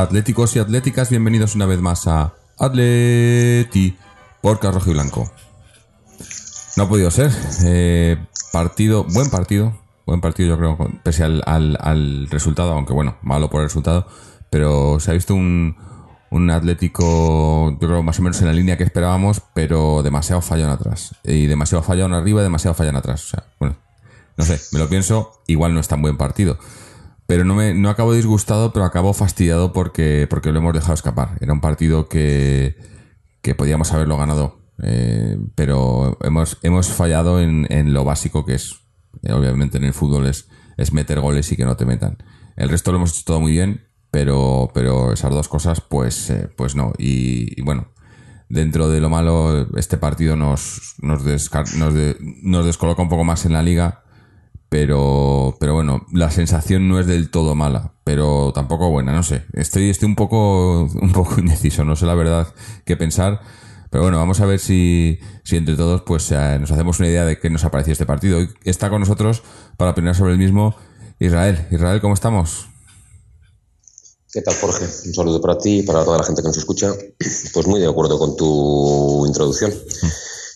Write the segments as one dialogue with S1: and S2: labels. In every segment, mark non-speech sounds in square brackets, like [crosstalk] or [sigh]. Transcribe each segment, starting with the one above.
S1: atléticos y atléticas, bienvenidos una vez más a Atleti por Rojo y Blanco. No ha podido ser. eh, partido, buen partido. Buen partido, yo creo, pese al, al- al resultado, aunque bueno, malo por el resultado. Pero se ha visto un, un Atlético, yo creo, más o menos en la línea que esperábamos, pero demasiado fallón atrás. Y demasiado fallón arriba demasiado fallón atrás. O sea, bueno, no sé, me lo pienso, igual no es tan buen partido. Pero no me no acabo disgustado, pero acabo fastidiado porque, porque lo hemos dejado escapar. Era un partido que, que podíamos haberlo ganado. eh, pero hemos, hemos fallado en, en lo básico que es. eh, obviamente en el fútbol es, es meter goles y que no te metan. El resto lo hemos hecho todo muy bien, pero, pero esas dos cosas, pues, eh, pues no. Y, bueno, dentro de lo malo, este partido nos, nos, nos, nos descoloca un poco más en la liga. Pero, pero bueno, la sensación no es del todo mala, pero tampoco buena, no sé. Estoy, estoy un poco, [laughs] un poco indeciso, no sé la verdad qué pensar. Pero bueno, vamos a ver si, si entre todos pues eh, nos hacemos una idea de qué nos ha parecido este partido. Hoy está con nosotros para opinar sobre el mismo Israel. Israel, ¿cómo estamos?
S2: ¿Qué tal, Jorge? Un saludo para ti y para toda la gente que nos escucha. Pues muy de acuerdo con tu introducción.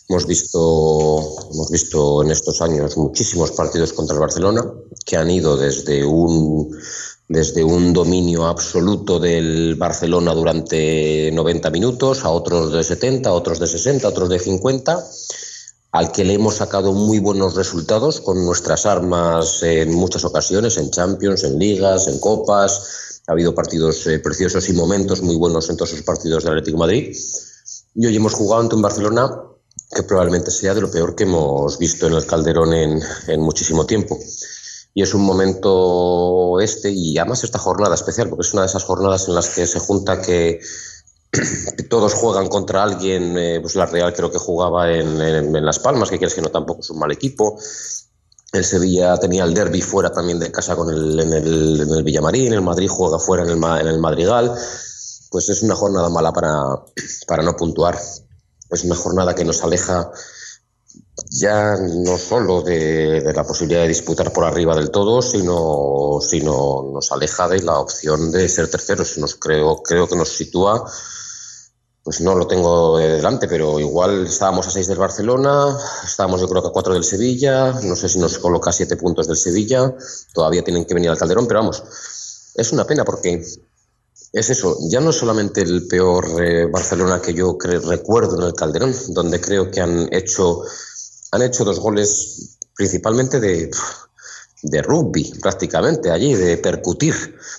S2: Hemos visto, hemos visto en estos años muchísimos partidos contra el Barcelona que han ido desde un, desde un dominio absoluto del Barcelona durante 90 minutos a otros de 70, a otros de 60, a otros de 50 al que le hemos sacado muy buenos resultados con nuestras armas en muchas ocasiones, en Champions, en ligas, en copas. Ha habido partidos eh, preciosos y momentos muy buenos en todos esos partidos del Atlético Madrid. Y hoy hemos jugado ante un Barcelona que probablemente sea de lo peor que hemos visto en el Calderón en, muchísimo tiempo. Y es un momento este, y además esta jornada especial, porque es una de esas jornadas en las que se junta que [clears throat] todos juegan contra alguien, eh, pues la Real creo que jugaba en, en- Las Palmas, que quieres que no tampoco es un mal equipo. El Sevilla tenía el derby fuera también de casa con el, en, el, en el Villamarín, el Madrid juega fuera en el, en el Madrigal. Pues es una jornada mala para, para no puntuar. Es una jornada que nos aleja ya no solo de, la posibilidad de disputar por arriba del todo, sino, sino nos aleja de la opción de ser terceros. Nos creo, creo que nos sitúa pues no lo tengo de delante, pero igual estábamos a 6 del Barcelona, estábamos yo creo que a 4 del Sevilla, no sé si nos coloca 7 puntos del Sevilla, todavía tienen que venir al Calderón, pero vamos, es una pena porque es eso, ya no es solamente el peor eh, Barcelona que yo recuerdo en el Calderón, donde creo que han hecho, han hecho dos goles principalmente de, de rugby prácticamente allí, de percutir,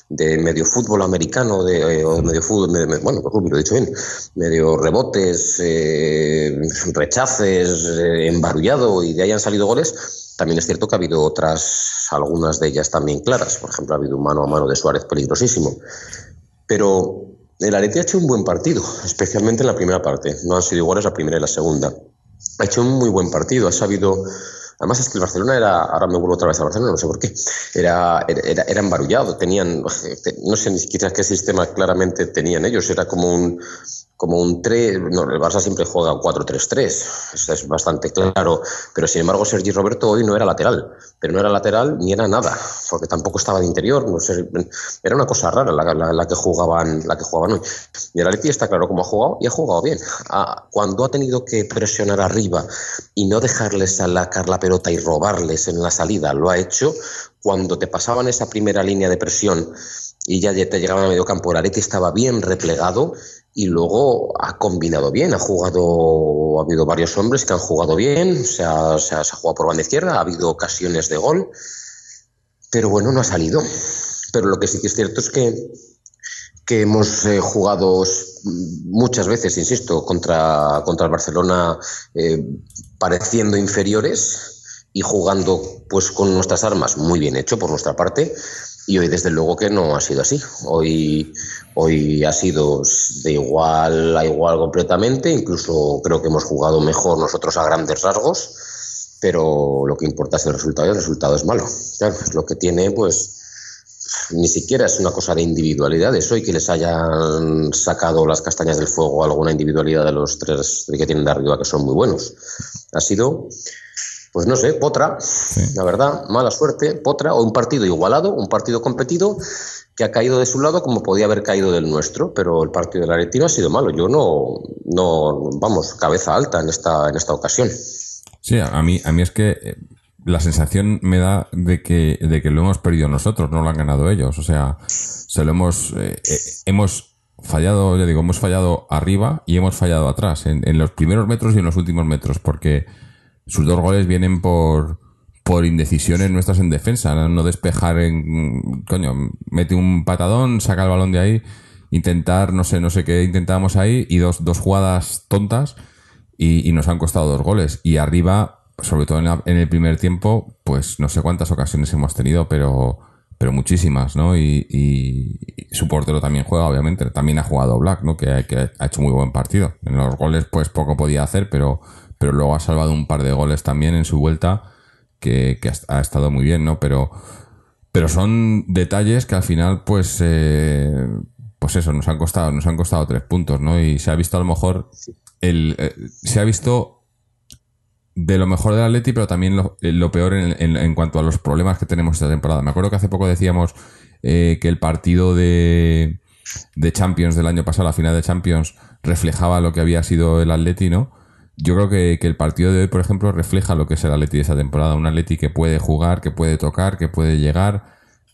S2: de medio fútbol americano, de, eh, o medio fútbol, me- me- bueno, rugby lo he dicho bien, medio rebotes, eh, rechaces, embarullado y de ahí han salido goles. También es cierto que ha habido otras, algunas de ellas también claras. Por ejemplo, ha habido un mano a mano de Suárez peligrosísimo. Pero el Atleti ha hecho un buen partido, especialmente en la primera parte. No han sido iguales la primera y la segunda. Ha hecho un muy buen partido, ha sabido... Además es que el Barcelona era, ahora me vuelvo otra vez al Barcelona, no sé por qué, era, era, era embarullado, tenían, [laughs] no sé siquiera qué sistema claramente tenían ellos, era como un, como un 3, no, el Barça siempre juega 4-3-3, eso es bastante claro, pero sin embargo Sergi Roberto hoy no era lateral, pero no era lateral ni era nada, porque tampoco estaba de interior, no sé, era una cosa rara la, que jugaban, la que jugaban hoy. Y el Atleti está claro cómo ha jugado y ha jugado bien. Ah, cuando ha tenido que presionar arriba y no dejarles sacar la pelota y robarles en la salida, lo ha hecho. Cuando te pasaban esa primera línea de presión y ya te llegaban a medio campo, el Atleti estaba bien replegado y luego ha combinado bien, ha jugado, ha habido varios hombres que han jugado bien, se ha, se ha, jugado por banda izquierda, ha habido ocasiones de gol, pero bueno, no ha salido. Pero lo que sí que es cierto es que, que hemos eh, jugado muchas veces, insisto, contra, contra el Barcelona eh, pareciendo inferiores y jugando pues con nuestras armas muy bien hecho por nuestra parte y hoy desde luego que no ha sido así. Hoy, hoy ha sido de igual a igual completamente, incluso creo que hemos jugado mejor nosotros a grandes rasgos, pero lo que importa es el resultado y el resultado es malo. Lo que tiene, pues ni siquiera es una cosa de individualidades. Hoy que les hayan sacado las castañas del fuego alguna individualidad de los tres que tienen de arriba que son muy buenos. Ha sido pues no sé, potra, la verdad, mala suerte, potra, o un partido igualado, un partido competido que ha caído de su lado como podía haber caído del nuestro, pero el partido del Aretino ha sido malo. Yo no, no, vamos, cabeza alta en esta, en esta ocasión.
S1: Sí, a mí, a mí es que eh, la sensación me da de que, de que lo hemos perdido nosotros, no lo han ganado ellos. O sea, se lo hemos, eh, eh, hemos fallado, ya digo, hemos fallado arriba y hemos fallado atrás, en, en los primeros metros y en los últimos metros, porque sus dos goles vienen por, por indecisiones nuestras en defensa, no despejar en, coño, mete un patadón, saca el balón de ahí, intentar, no sé, no sé qué intentábamos ahí y dos, dos jugadas tontas y, nos han costado dos goles. Y arriba, sobre todo en, el primer tiempo, pues no sé cuántas ocasiones hemos tenido, pero, pero muchísimas, ¿no? Y, y, su portero también juega, obviamente, también ha jugado Black, ¿no? Que, que ha hecho muy buen partido. En los goles, pues poco podía hacer, pero pero luego ha salvado un par de goles también en su vuelta que, ha, estado muy bien, ¿no? Pero, pero son detalles que al final, pues, eh, pues eso, nos han costado, nos han costado tres puntos, ¿no? Y se ha visto a lo mejor el, eh, se ha visto de lo mejor del Atleti, pero también lo, eh, peor en, cuanto a los problemas que tenemos esta temporada. Me acuerdo que hace poco decíamos que el partido de, de Champions del año pasado, la final de Champions, reflejaba lo que había sido el Atleti, ¿no? Yo creo que, el partido de hoy, por ejemplo, refleja lo que es el Atleti de esa temporada. Un Atleti que puede jugar, que puede tocar, que puede llegar,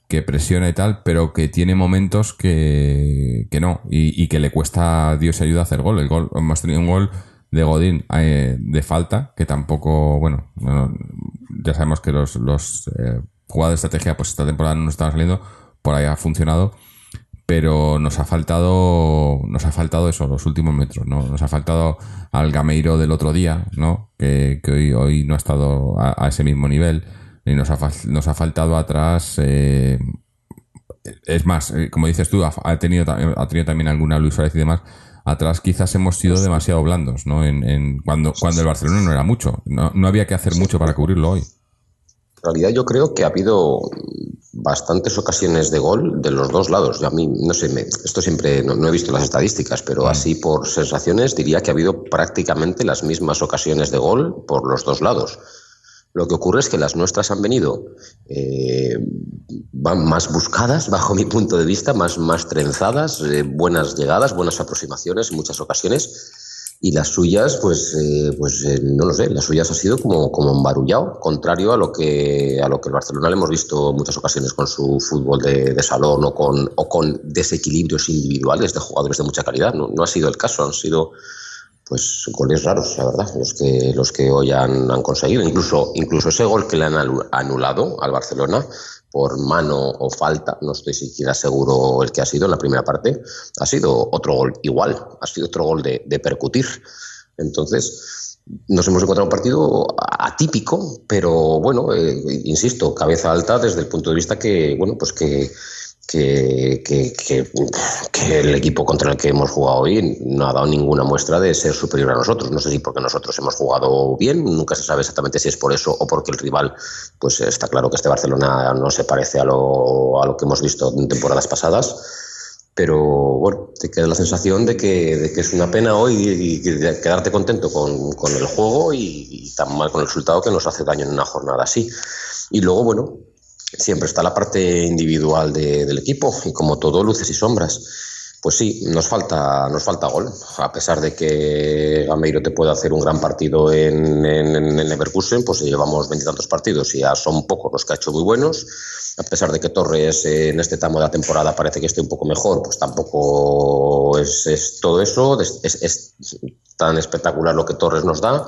S1: que presiona y tal, pero que tiene momentos que, que no. Y, que le cuesta Dios ayuda hacer gol. El gol, hemos tenido un gol de Godín eh, de falta, que tampoco, bueno, ya sabemos que los, los eh, jugadores de estrategia, pues esta temporada no nos estaban saliendo, por ahí ha funcionado pero nos ha faltado nos ha faltado eso los últimos metros no nos ha faltado al Gameiro del otro día no que, hoy, hoy no ha estado a, ese mismo nivel. Y nos ha, nos ha faltado atrás eh, es más eh, como dices tú ha, tenido ha tenido también alguna Luis Suárez y demás atrás quizás hemos sido demasiado blandos no en, cuando cuando el Barcelona no era mucho no, no había que hacer mucho para cubrirlo hoy
S2: en realidad yo creo que ha habido bastantes ocasiones de gol de los dos lados. A mí, no sé, esto siempre no, he visto las estadísticas, pero mm. así por sensaciones diría que ha habido prácticamente las mismas ocasiones de gol por los dos lados. Lo que ocurre es que las nuestras han venido eh, más buscadas, [laughs] bajo mi punto de vista, más, más trenzadas, eh, buenas llegadas, buenas aproximaciones en muchas ocasiones y las suyas, pues, eh, pues eh, no lo sé, las suyas ha sido como, como embarullado, contrario a lo que a lo que el Barcelona le hemos visto muchas ocasiones con su fútbol de, de salón o con, o con desequilibrios individuales de jugadores de mucha calidad. No, no ha sido el caso, han sido pues goles raros, la verdad, los que, los que hoy han, han conseguido. Incluso, incluso ese gol que le han anulado al Barcelona por mano o falta, no estoy siquiera seguro el que ha sido en la primera parte, ha sido otro gol igual, ha sido otro gol de, percutir. Entonces, nos hemos encontrado un partido atípico, pero bueno, eh, insisto, cabeza alta desde el punto de vista que, bueno, pues que que, que, el equipo contra el que hemos jugado hoy no ha dado ninguna muestra de ser superior a nosotros. No sé si porque nosotros hemos jugado bien, nunca se sabe exactamente si es por eso o porque el rival, pues está claro que este Barcelona no se parece a lo, a lo que hemos visto en temporadas pasadas. Pero bueno, te queda la sensación de que, de que es una pena hoy y, quedarte contento con, con el juego y tan mal con el resultado que nos hace daño en una jornada así. Y luego, bueno, siempre está la parte individual del equipo y como todo, luces y sombras. Pues sí, nos falta, nos falta gol. A pesar de que Gameiro te puede hacer un gran partido en, en, en Leverkusen, pues llevamos veintitantos partidos y ya son pocos los que ha hecho muy buenos. A pesar de que Torres en este tramo de la temporada parece que esté un poco mejor, pues tampoco es, todo eso. Es, es tan espectacular lo que Torres nos da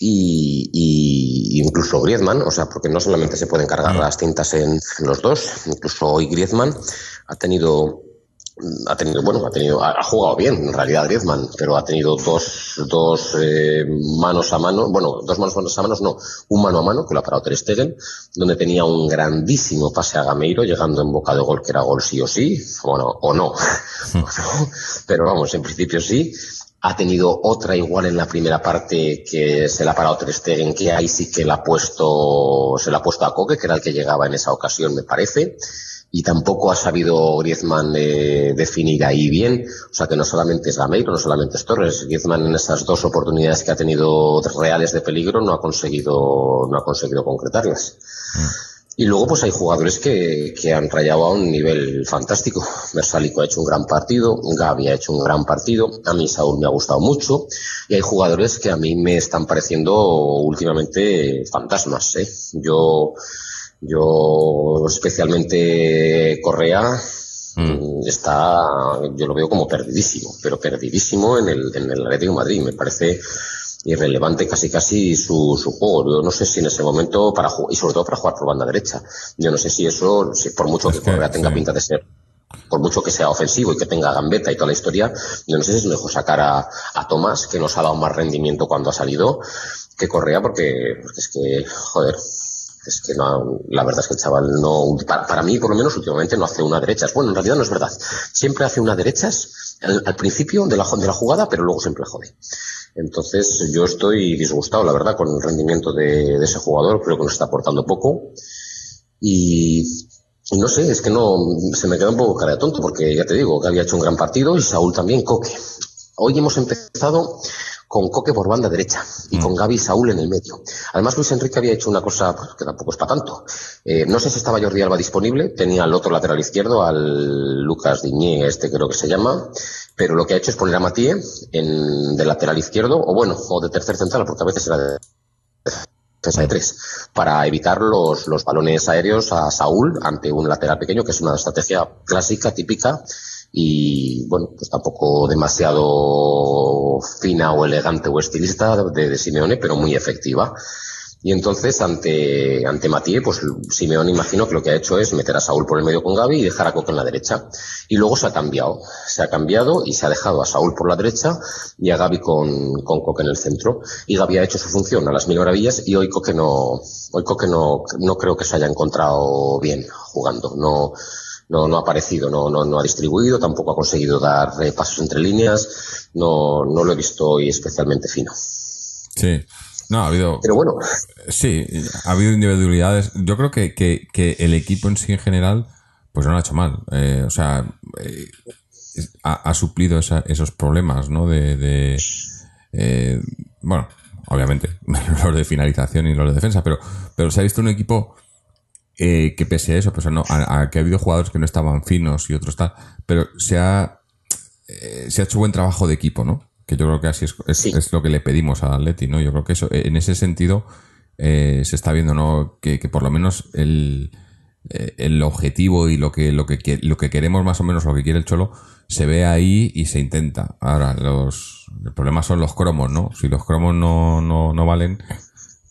S2: y, incluso Griezmann, o sea, porque no solamente se pueden cargar mm. las tintas en, los dos, incluso hoy Griezmann ha tenido ha tenido, bueno, ha tenido, ha, ha jugado bien en realidad Griezmann, pero ha tenido dos, dos eh, manos a mano, bueno, dos manos, manos a manos, no, un mano a mano que lo ha parado Ter Stegen, donde tenía un grandísimo pase a Gameiro, llegando en boca de gol, que era gol sí o sí, bueno, o no, [laughs] pero vamos, en principio sí. Ha tenido otra igual en la primera parte que se la ha parado Ter Stegen, que ahí sí que la ha puesto, se la ha puesto a Coque, que era el que llegaba en esa ocasión, me parece y tampoco ha sabido Griezmann eh, definir ahí bien. O sea que no solamente es Gameiro, no solamente es Torres. Griezmann en esas dos oportunidades que ha tenido reales de peligro no ha conseguido, no ha conseguido concretarlas. Y luego pues hay jugadores que, que han rayado a un nivel fantástico. Versalico ha hecho un gran partido, Gavi ha hecho un gran partido, a mí Saúl me ha gustado mucho y hay jugadores que a mí me están pareciendo últimamente fantasmas. ¿eh? Yo yo, especialmente Correa, mm, está, yo lo veo como perdidísimo, pero perdidísimo en el, en el Atlético de Madrid. Me parece irrelevante casi casi su, su juego. Yo no sé si en ese momento, para y sobre todo para jugar por banda derecha, yo no sé si eso, si por mucho que,
S1: que,
S2: Correa tenga
S1: sí.
S2: pinta de ser por mucho que sea ofensivo y que tenga gambeta y toda la historia, yo no sé si es mejor sacar a, a Tomás, que nos ha dado más rendimiento cuando ha salido, que Correa, porque, porque es que, joder, es que no, la verdad es que el chaval no, para, para, mí por lo menos últimamente no hace una derechas. Bueno, en realidad no es verdad. Siempre hace una derechas al, al principio de la, de la jugada, pero luego siempre jode. Entonces yo estoy disgustado, la verdad, con el rendimiento de, de ese jugador. Creo que nos está aportando poco. Y, y no sé, es que no, se me queda un poco cara de tonto porque ya te digo que había hecho un gran partido y Saúl también, Coque. Hoy hemos empezado con Coque por banda derecha y mm. con Gaby y Saúl en el medio. Además, Luis Enrique había hecho una cosa pues, que tampoco es para tanto. Eh, no sé si estaba Jordi Alba disponible, tenía al otro lateral izquierdo, al Lucas Diñé, este creo que se llama, pero lo que ha hecho es poner a Matíe en, de lateral izquierdo, o bueno, o de tercer central, porque a veces era de defensa de tres, para evitar los, los balones aéreos a Saúl ante un lateral pequeño, que es una estrategia clásica, típica, y bueno, pues tampoco demasiado fina o elegante o estilista de, de Simeone, pero muy efectiva. Y entonces, ante, ante Matías, pues Simeone imagino que lo que ha hecho es meter a Saúl por el medio con Gaby y dejar a Coque en la derecha. Y luego se ha cambiado. Se ha cambiado y se ha dejado a Saúl por la derecha y a Gaby con, con Coque en el centro. Y Gaby ha hecho su función a las mil maravillas y hoy Coque no, hoy Coque no, no creo que se haya encontrado bien jugando. No, no, no ha aparecido, no, no, no ha distribuido, tampoco ha conseguido dar eh, pasos entre líneas, no, no lo he visto hoy especialmente fino.
S1: Sí. No, ha habido.
S2: Pero bueno.
S1: Sí, ha habido individualidades. Yo creo que, que, que el equipo en sí en general, pues no lo ha hecho mal. Eh, o sea, eh, ha, ha, suplido esa, esos problemas, ¿no? De. de eh, bueno, obviamente, [laughs] los de finalización y los de defensa, pero, pero se ha visto un equipo eh, que pese a eso, pues no, a, a, que ha habido jugadores que no estaban finos y otros tal, pero se ha, eh, se ha hecho buen trabajo de equipo, ¿no? Que yo creo que así es, es, sí. es lo que le pedimos al Atleti, ¿no? Yo creo que eso, en ese sentido, eh, se está viendo, ¿no? Que, que por lo menos el, eh, el objetivo y lo que, lo que, lo que queremos más o menos, lo que quiere el Cholo, se ve ahí y se intenta. Ahora, los, el problema son los cromos, ¿no? Si los cromos no, no, no valen,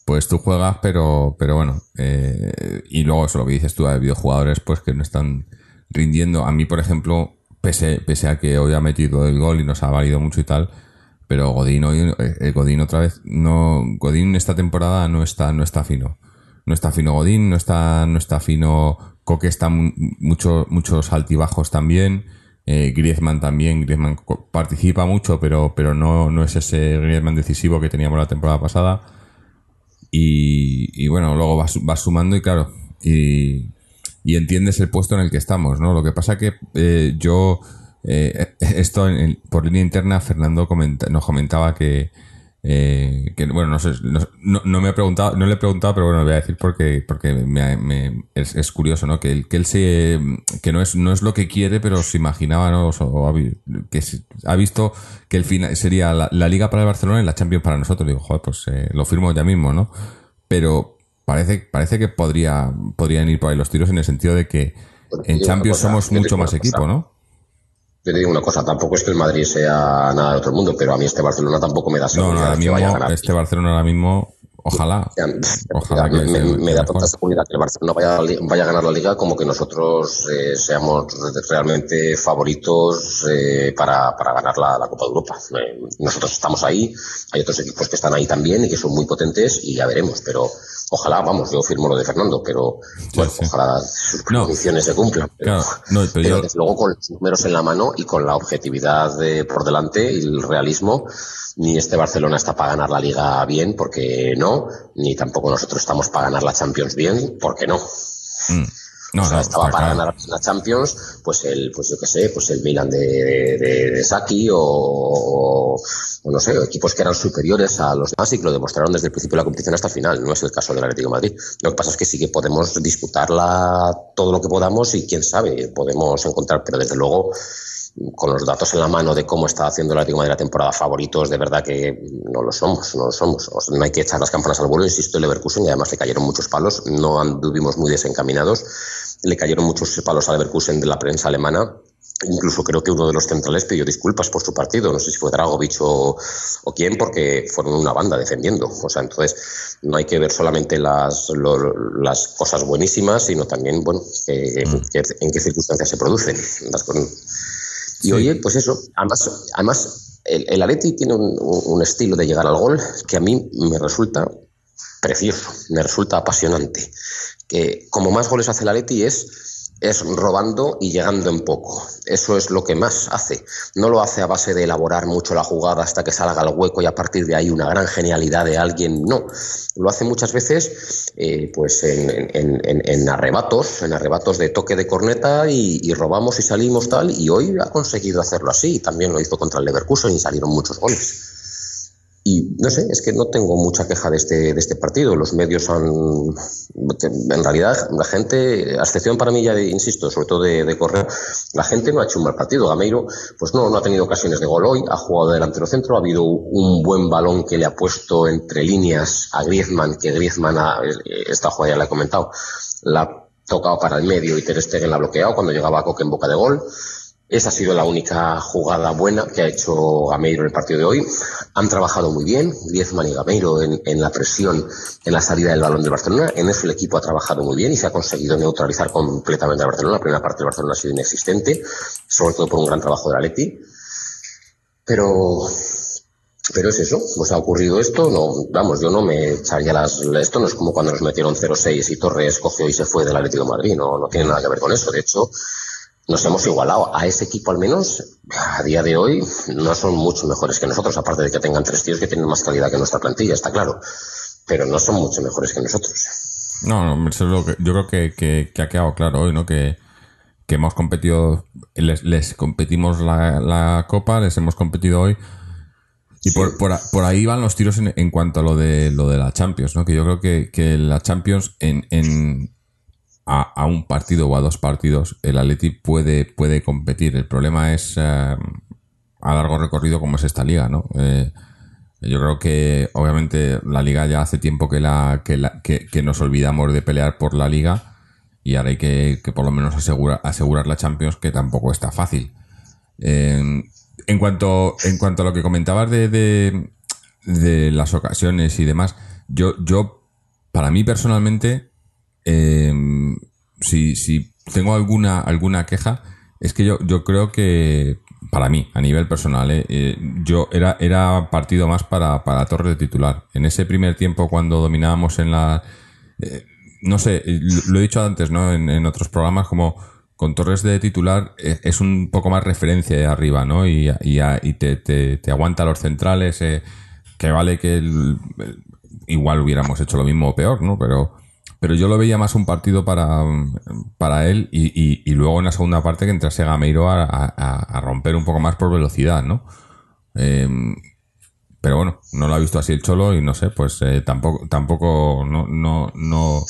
S1: pues tú juegas, pero, pero bueno, eh, y luego eso lo que dices tú, hay videojugadores pues que no están rindiendo. A mí, por ejemplo, pese, pese a que hoy ha metido el gol y nos ha valido mucho y tal, pero Godín hoy, eh, Godín otra vez, no, Godín esta temporada no está, no está fino. No está fino Godín, no está, no está fino Coque, está mucho, muchos altibajos también. Eh, Griezmann también, Griezmann participa mucho, pero, pero no, no es ese Griezmann decisivo que teníamos la temporada pasada. Y, y, bueno, luego vas, vas, sumando y claro, y, y, entiendes el puesto en el que estamos, ¿no? Lo que pasa que eh, yo, eh, [laughs] esto en, por línea interna, Fernando comenta, nos comentaba que, eh, que bueno, no sé, no, no, me ha preguntado, no le he preguntado, pero bueno, voy a decir porque, porque me, me, es, es, curioso, ¿no? Que él, que él se, que no es, no es lo que quiere, pero se imaginaba, ¿no? O, o, que ha visto que el final sería la, la, Liga para el Barcelona y la Champions para nosotros. Digo, joder, pues eh, lo firmo ya mismo, ¿no? Pero parece, parece que podría, podrían ir por ahí los tiros en el sentido de que en Champions somos mucho más equipo, ¿no?
S2: Yo te digo una cosa, tampoco es que el Madrid sea nada de otro mundo, pero a mí este Barcelona tampoco me da
S1: seguridad no, no, ahora mismo, que vaya a ganar. Este Barcelona ahora mismo, ojalá. [laughs] Ojalá
S2: me,
S1: sea-
S2: me- me da tanta seguridad que el Barcelona vaya, vaya a ganar la liga como que nosotros eh, seamos realmente favoritos eh, para, para ganar la, la Copa de Europa. Eh, nosotros estamos ahí, hay otros equipos que están ahí también y que son muy potentes y ya veremos, pero ojalá, vamos, yo firmo lo de Fernando, pero bueno,
S1: sí.
S2: ojalá sus
S1: No.
S2: condiciones se cumplan. Pero,
S1: Claro, no, pero
S2: pero
S1: yo-
S2: desde luego con los números en la mano y con la objetividad de- por delante y el realismo, ni este Barcelona está para ganar la liga bien, porque no, ni tampoco nosotros estamos para ganar la Champions bien, porque no.
S1: Mm. No,
S2: o sea,
S1: no,
S2: estaba para ganar la Champions, pues el, pues yo qué sé, pues el Milan de, de, de Saki o, o, o no sé, equipos que eran superiores a los demás y que lo demostraron desde el principio de la competición hasta el final. No es el caso del Atlético de Madrid. Lo que pasa es que sí que podemos disputarla todo lo que podamos y quién sabe, podemos encontrar, pero desde luego con los datos en la mano de cómo está haciendo el Atlético de la temporada favoritos, de verdad que no lo somos, no lo somos. O sea, no hay que echar las campanas al vuelo, insisto, el Leverkusen, y además le cayeron muchos palos, no anduvimos muy desencaminados, le cayeron muchos palos al Leverkusen de la prensa alemana. Incluso creo que uno de los centrales pidió disculpas por su partido, no sé si fue Dragovic o, o quién, porque fueron una banda defendiendo. O sea, entonces no hay que ver solamente las, lo- las cosas buenísimas, sino también, bueno, que- en qué circunstancias se producen. Las y
S1: Sí.
S2: oye, pues eso, además, además el, el tiene un, un estilo de llegar al gol que a mí me resulta precioso, me resulta apasionante. Que como más goles hace el Atleti es es robando y llegando en poco. Eso es lo que más hace. No lo hace a base de elaborar mucho la jugada hasta que salga al hueco y a partir de ahí una gran genialidad de alguien. No. Lo hace muchas veces eh, pues en, en- en- arrebatos, en arrebatos de toque de corneta y, y robamos y salimos tal. Y hoy ha conseguido hacerlo así. También lo hizo contra el Leverkusen y salieron muchos goles. Y no sé, es que no tengo mucha queja de este, de este partido. Los medios han. En realidad, la gente, a excepción para mí, ya de- insisto, sobre todo de, de correr, la gente no ha hecho un mal partido. Gameiro, pues no, no ha tenido ocasiones de gol hoy, ha jugado de delantero centro, ha habido un buen balón que le ha puesto entre líneas a Griezmann, que Griezmann, ha, esta jugada ya la he comentado, la ha tocado para el medio y Ter Stegen la ha bloqueado cuando llegaba Coque en boca de gol. Esa ha sido la única jugada buena que ha hecho Gameiro en el partido de hoy. Han trabajado muy bien, Griezmann y Gameiro, en, la presión, en la salida del balón del Barcelona. En eso el equipo ha trabajado muy bien y se ha conseguido neutralizar completamente al Barcelona. La primera parte del Barcelona ha sido inexistente, sobre todo por un gran trabajo de Atleti. Pero, pero es eso, pues ha ocurrido esto, no, vamos, yo no me echaría las, esto no es como cuando nos metieron 0-6 y Torres cogió y se fue del Atlético de Madrid, no, no tiene nada que ver con eso, de hecho, nos hemos igualado. A ese equipo, al menos, a día de hoy, no son mucho mejores que nosotros, aparte de que tengan tres tíos que tienen más calidad que nuestra plantilla, está claro. Pero no son mucho mejores que nosotros.
S1: No, no, eso es lo que, yo creo que, que- que ha quedado claro hoy, ¿no? Que, que hemos competido, les, les competimos la, la copa, les hemos competido hoy. Y por, por, a- por ahí van los tiros en, en cuanto a lo de lo de la Champions, ¿no? Que yo creo que, que la Champions en, en a, un partido o a dos partidos el Atleti puede, puede competir. El problema es eh, a largo recorrido como es esta liga, ¿no? Eh, yo creo que obviamente la liga ya hace tiempo que, la, que, la- que, que nos olvidamos de pelear por la liga y ahora hay que, que por lo menos asegura- asegurar la Champions que tampoco está fácil. Eh, en cuanto en cuanto a lo que comentabas de, de, de las ocasiones y demás, yo, yo para mí personalmente, eh, si, si tengo alguna, alguna queja, es que yo, yo creo que, para mí, a nivel personal, eh, eh, yo era, era partido más para, para Torres de titular. En ese primer tiempo, cuando dominábamos en la. eh, no sé, lo, he dicho antes, ¿no? En, en otros programas, como con Torres de titular es un poco más referencia arriba, ¿no? Y, y, te, te, aguanta los centrales, que vale que el- igual hubiéramos hecho lo mismo o peor, ¿no? Pero, pero yo lo veía más un partido para, para él y, y- luego en la segunda parte que entrase Gameiro a, a- a romper un poco más por velocidad, ¿no? Eh, pero bueno, no lo ha visto así el Cholo y no sé, pues eh, tampoco, tampoco, no, no, no,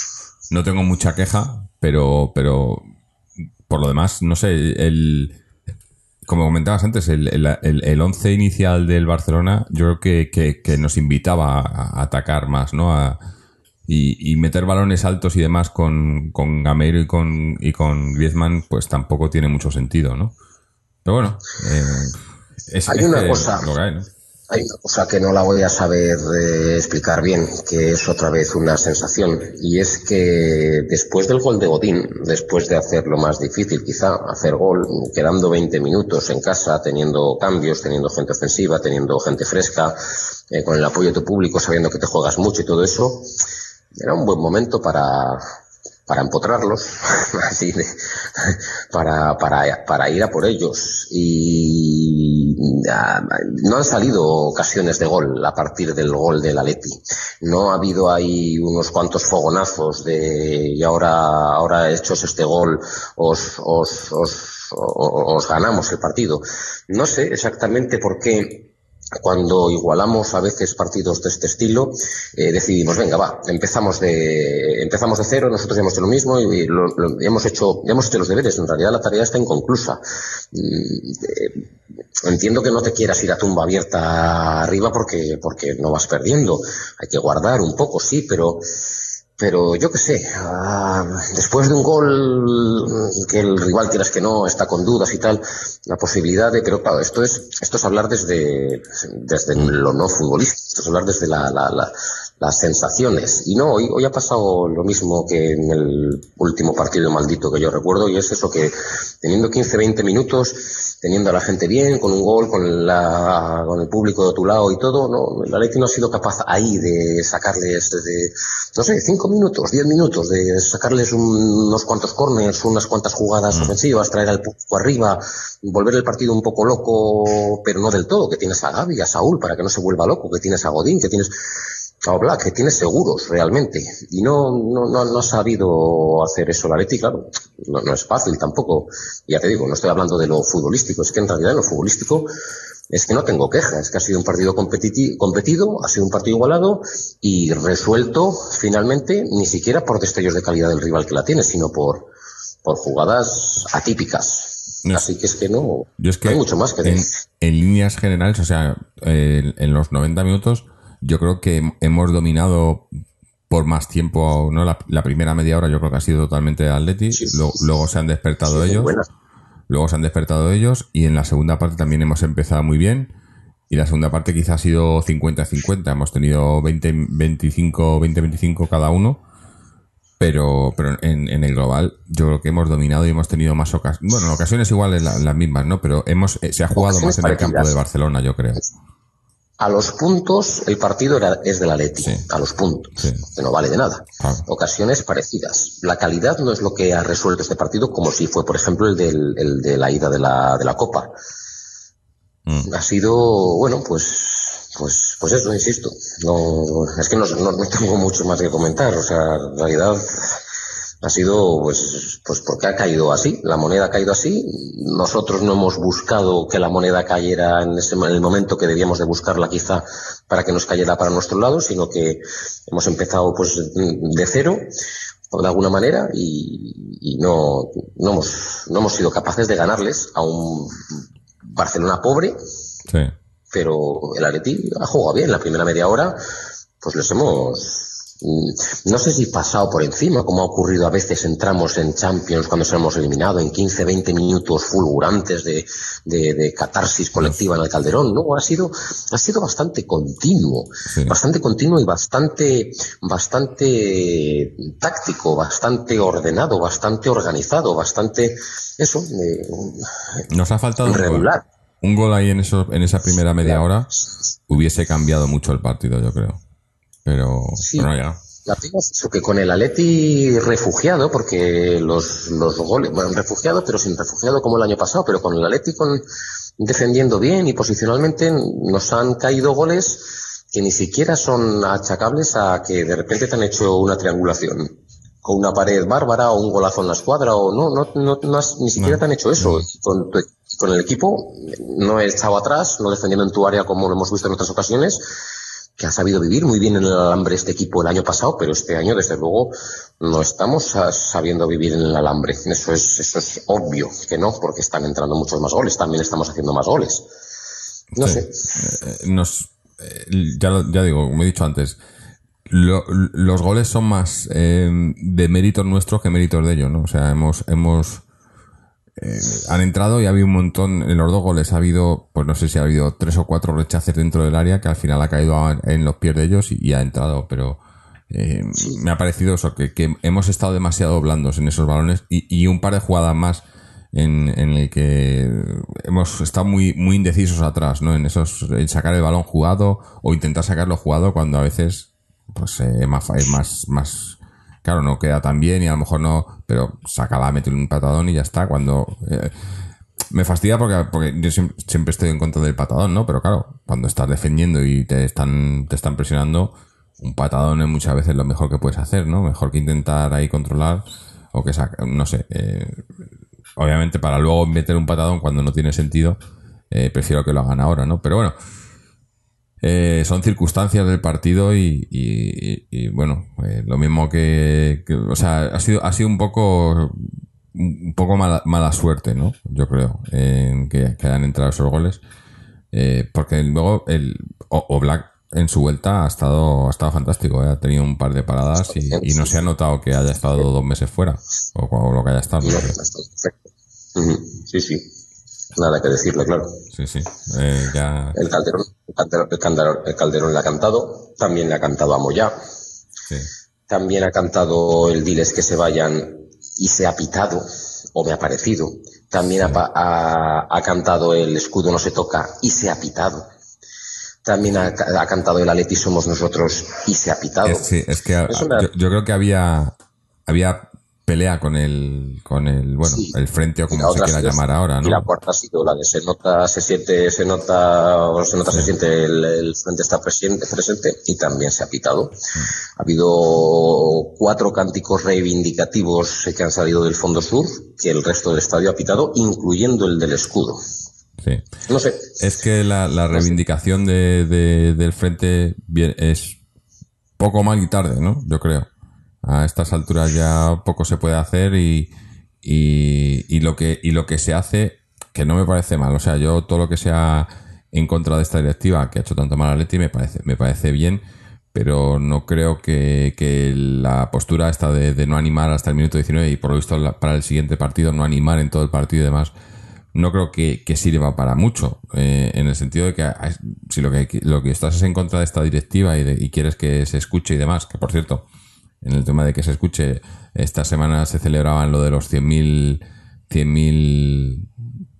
S1: no tengo mucha queja, pero, pero por lo demás, no sé, el, como comentabas antes, el, el, el- once inicial del Barcelona, yo creo que, que- que nos invitaba a, a atacar más, ¿no? A- y, y meter balones altos y demás con, con Gameiro y con, y con Griezmann, pues tampoco tiene mucho sentido, ¿no? Pero bueno, eh, es,
S2: Hay
S1: es
S2: una cosa.
S1: lo que hay, ¿no?
S2: Hay una cosa que no la voy a saber eh, explicar bien, que es otra vez una sensación, y es que después del gol de Godín, después de hacer lo más difícil quizá, hacer gol, quedando 20 minutos en casa, teniendo cambios, teniendo gente ofensiva, teniendo gente fresca, eh, con el apoyo de tu público, sabiendo que te juegas mucho y todo eso, era un buen momento para, para empotrarlos, [laughs] para, para, para ir a por ellos. Y ah, no han salido ocasiones de gol a partir del gol del Atleti. No ha habido ahí unos cuantos fogonazos de y ahora, ahora hechos este gol os, os, os, os ganamos el partido. No sé exactamente por qué cuando igualamos a veces partidos de este estilo, eh, decidimos, venga, va, empezamos de, empezamos de cero, nosotros hemos hecho lo mismo y lo, lo- hemos hecho, hemos hecho los deberes. En realidad la tarea está inconclusa. Mm, eh, entiendo que no te quieras ir a tumba abierta arriba porque, porque no vas perdiendo. Hay que guardar un poco, sí, pero, pero yo qué sé, ah, después de un gol que el rival quieras que no, está con dudas y tal, la posibilidad de, pero claro, esto es, esto es hablar desde, desde lo no futbolístico, esto es hablar desde la- las sensaciones. Y no, hoy, hoy ha pasado lo mismo que en el último partido maldito que yo recuerdo, y es eso que teniendo 15, 20 minutos, teniendo a la gente bien, con un gol, con, la, con el público de tu lado y todo, no, el Atleti no ha sido capaz ahí de sacarles de, no sé, 5 minutos, 10 minutos, de sacarles un- unos cuantos corners, unas cuantas jugadas ofensivas, traer al público arriba, volver el partido un poco loco, pero no del todo, que tienes a Gaby, a Saúl, para que no se vuelva loco, que tienes a Godín, que tienes Oblak, que tienes seguros realmente. Y no, no, no, no ha sabido hacer eso la Leti, claro. No, no es fácil tampoco. Ya te digo, no estoy hablando de lo futbolístico, es que en realidad en lo futbolístico es que no tengo quejas, es que ha sido un partido competido, ha sido un partido igualado y resuelto finalmente ni siquiera por destellos de calidad del rival que la tiene, sino por, por jugadas atípicas. Así que es que no,
S1: Yo es que
S2: no hay mucho más que
S1: en,
S2: decir.
S1: en líneas generales, o sea, en los 90 minutos, yo creo que hemos dominado por más tiempo, ¿no? La, la primera media hora yo creo que ha sido totalmente Atleti,
S2: Sí.
S1: Luego se han despertado
S2: Sí,
S1: ellos, luego se han despertado ellos y en la segunda parte también hemos empezado muy bien y la segunda parte quizá ha sido 50-50, hemos tenido 20, 25, 20-25 cada uno. Pero, pero en, en el global, yo creo que hemos dominado y hemos tenido más ocasiones. Bueno, en ocasiones iguales la- las mismas, ¿no? Pero hemos, eh, se ha jugado más en el campo de Barcelona, yo creo.
S2: A los puntos, el partido era, es de la Leti.
S1: Sí.
S2: A los puntos.
S1: Sí.
S2: Que no vale de nada.
S1: Claro.
S2: Ocasiones parecidas. La calidad no es lo que ha resuelto este partido, como si fue, por ejemplo, el, del, el de la ida de la, de la Copa.
S1: Mm.
S2: Ha sido, bueno, pues, pues, pues eso, insisto. No, es que no, no, no tengo mucho más que comentar. O sea, en realidad ha sido, pues, pues porque ha caído así. La moneda ha caído así. Nosotros no hemos buscado que la moneda cayera en, ese, en el momento que debíamos de buscarla, quizá, para que nos cayera para nuestro lado, sino que hemos empezado, pues, de cero de alguna manera y, y no, no, hemos, no hemos sido capaces de ganarles a un Barcelona pobre,
S1: Sí.
S2: pero el Atleti ha jugado bien. La primera media hora, pues les hemos, no sé si pasado por encima, como ha ocurrido a veces entramos en Champions cuando se hemos eliminado en 15, 20 minutos fulgurantes de, de, de catarsis colectiva en el Calderón. No, ha sido, ha sido bastante continuo,
S1: Sí.
S2: bastante continuo y bastante, bastante táctico, bastante ordenado, bastante organizado, bastante, eso, eh,
S1: Nos ha faltado un gol.
S2: regular.
S1: Un gol ahí en, eso, en esa primera media hora hubiese cambiado mucho el partido, yo creo. Pero,
S2: Sí.
S1: pero no, ya.
S2: La pena es eso, que con el Atleti refugiado, porque los, los goles, bueno, refugiado, pero sin refugiado como el año pasado, pero con el Atleti con, defendiendo bien y posicionalmente, nos han caído goles que ni siquiera son achacables a que de repente te han hecho una triangulación con una pared bárbara o un golazo en la escuadra o no, no, no, no has- ni siquiera
S1: No.
S2: te han hecho eso. Y Con, con el equipo no he estado atrás, no defendiendo en tu área como lo hemos visto en otras ocasiones, que ha sabido vivir muy bien en el alambre este equipo el año pasado, pero este año, desde luego, no estamos sabiendo vivir en el alambre. Eso es, eso es obvio que no, porque están entrando muchos más goles, también estamos haciendo más goles. No
S1: Sí.
S2: sé.
S1: Eh, nos, eh, ya, ya digo, como he dicho antes, lo- los goles son más eh, de méritos nuestros que méritos de ellos, ¿no? O sea, hemos, hemos, eh, han entrado y ha habido un montón, en los dos goles ha habido, pues no sé si ha habido tres o cuatro rechaces dentro del área que al final ha caído a- en los pies de ellos y, y ha entrado, pero eh, me ha parecido eso, que, que hemos estado demasiado blandos en esos balones y, y un par de jugadas más en, en el que hemos estado muy, muy indecisos atrás, ¿no? En esos, en sacar el balón jugado o intentar sacarlo jugado cuando a veces, pues, eh, es más, es más, más, claro, no queda tan bien y a lo mejor no, pero sacaba, meter un patadón y ya está. Cuando, eh, me fastidia porque, porque yo siempre, siempre estoy en contra del patadón, ¿no? Pero claro, cuando estás defendiendo y te están, te están presionando, un patadón es muchas veces lo mejor que puedes hacer, ¿no? Mejor que intentar ahí controlar o que saca, no sé, eh, obviamente para luego meter un patadón cuando no tiene sentido, eh, prefiero que lo hagan ahora, ¿no? Pero bueno, eh, son circunstancias del partido y, y- bueno, eh, lo mismo que, o sea, ha sido, ha sido un poco, un poco mala, mala suerte, ¿no? Yo creo, en que, que hayan entrado esos goles, Eh, porque luego el o, Black en su vuelta ha estado, ha estado fantástico, ¿eh? ha tenido un par de paradas y, no se ha notado que haya estado dos meses fuera o, o lo que haya estado.
S2: Sí, sí. Nada que decirle, claro.
S1: Sí, sí, eh, ya,
S2: El Calderón, el Calderón, el Calderón, el Calderón le ha cantado, también le ha cantado a Moyá,
S1: sí.
S2: también ha cantado el Diles que se vayan y se ha pitado, o me ha parecido. También ha, ha- ha cantado el escudo no se toca y se ha pitado. También ha, ha cantado el Aleti somos nosotros y se ha pitado.
S1: Es, sí, es que a- yo, yo creo que había había pelea con el con el bueno
S2: Sí.
S1: el frente o como se quiera llamar ahora,
S2: Y la
S1: ¿no?
S2: cuarta ha sido la de se nota, se siente, se nota, o se nota, se siente, el, el frente está presente, presente y también se ha pitado. Ha habido cuatro cánticos reivindicativos que han salido del fondo sur, que el resto del estadio ha pitado, incluyendo el del escudo.
S1: Sí.
S2: No sé,
S1: Es que la, la reivindicación de, de- del frente es poco mal y tarde, ¿no? Yo creo. A estas alturas ya poco se puede hacer y, y, lo que y lo que se hace que no me parece mal. O sea, yo todo lo que sea en contra de esta directiva que ha hecho tanto mal a Leti me parece me parece bien, pero no creo que, que la postura esta de, no animar hasta el minuto 19 y por lo visto para el siguiente partido no animar en todo el partido y demás no creo que, sirva para mucho, eh, en el sentido de que si lo que, lo que estás es en contra de esta directiva y, de- y quieres que se escuche y demás, que por cierto, en el tema de que se escuche, esta semana se celebraban lo de los 100.000, 100.000,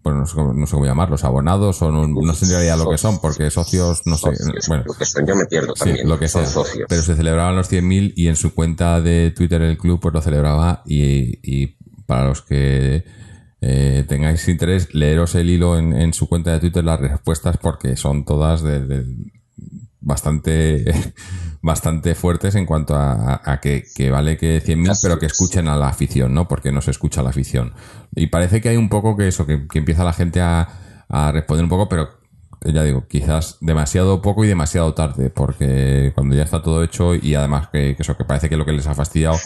S1: bueno, no sé, cómo, no sé cómo llamarlos, abonados o no, no sé en realidad lo que son, porque socios, no sé,
S2: socios,
S1: bueno,
S2: lo que son, yo me pierdo
S1: Sí, lo que
S2: son
S1: sea.
S2: socios.
S1: Pero se celebraban los 100.000 y en su cuenta de Twitter el club pues lo celebraba y, y para los que eh, tengáis interés, leeros el hilo en, en su cuenta de Twitter las respuestas porque son todas de, de bastante [laughs] bastante fuertes en cuanto a, a- que, vale que 100.000
S2: Así
S1: pero que
S2: es.
S1: escuchen a la afición, ¿no? Porque no se escucha a la afición. Y parece que hay un poco que eso, que, empieza la gente a, responder un poco, pero ya digo, quizás demasiado poco y demasiado tarde, porque cuando ya está todo hecho y además que, que eso, que parece que lo que les ha fastidiado,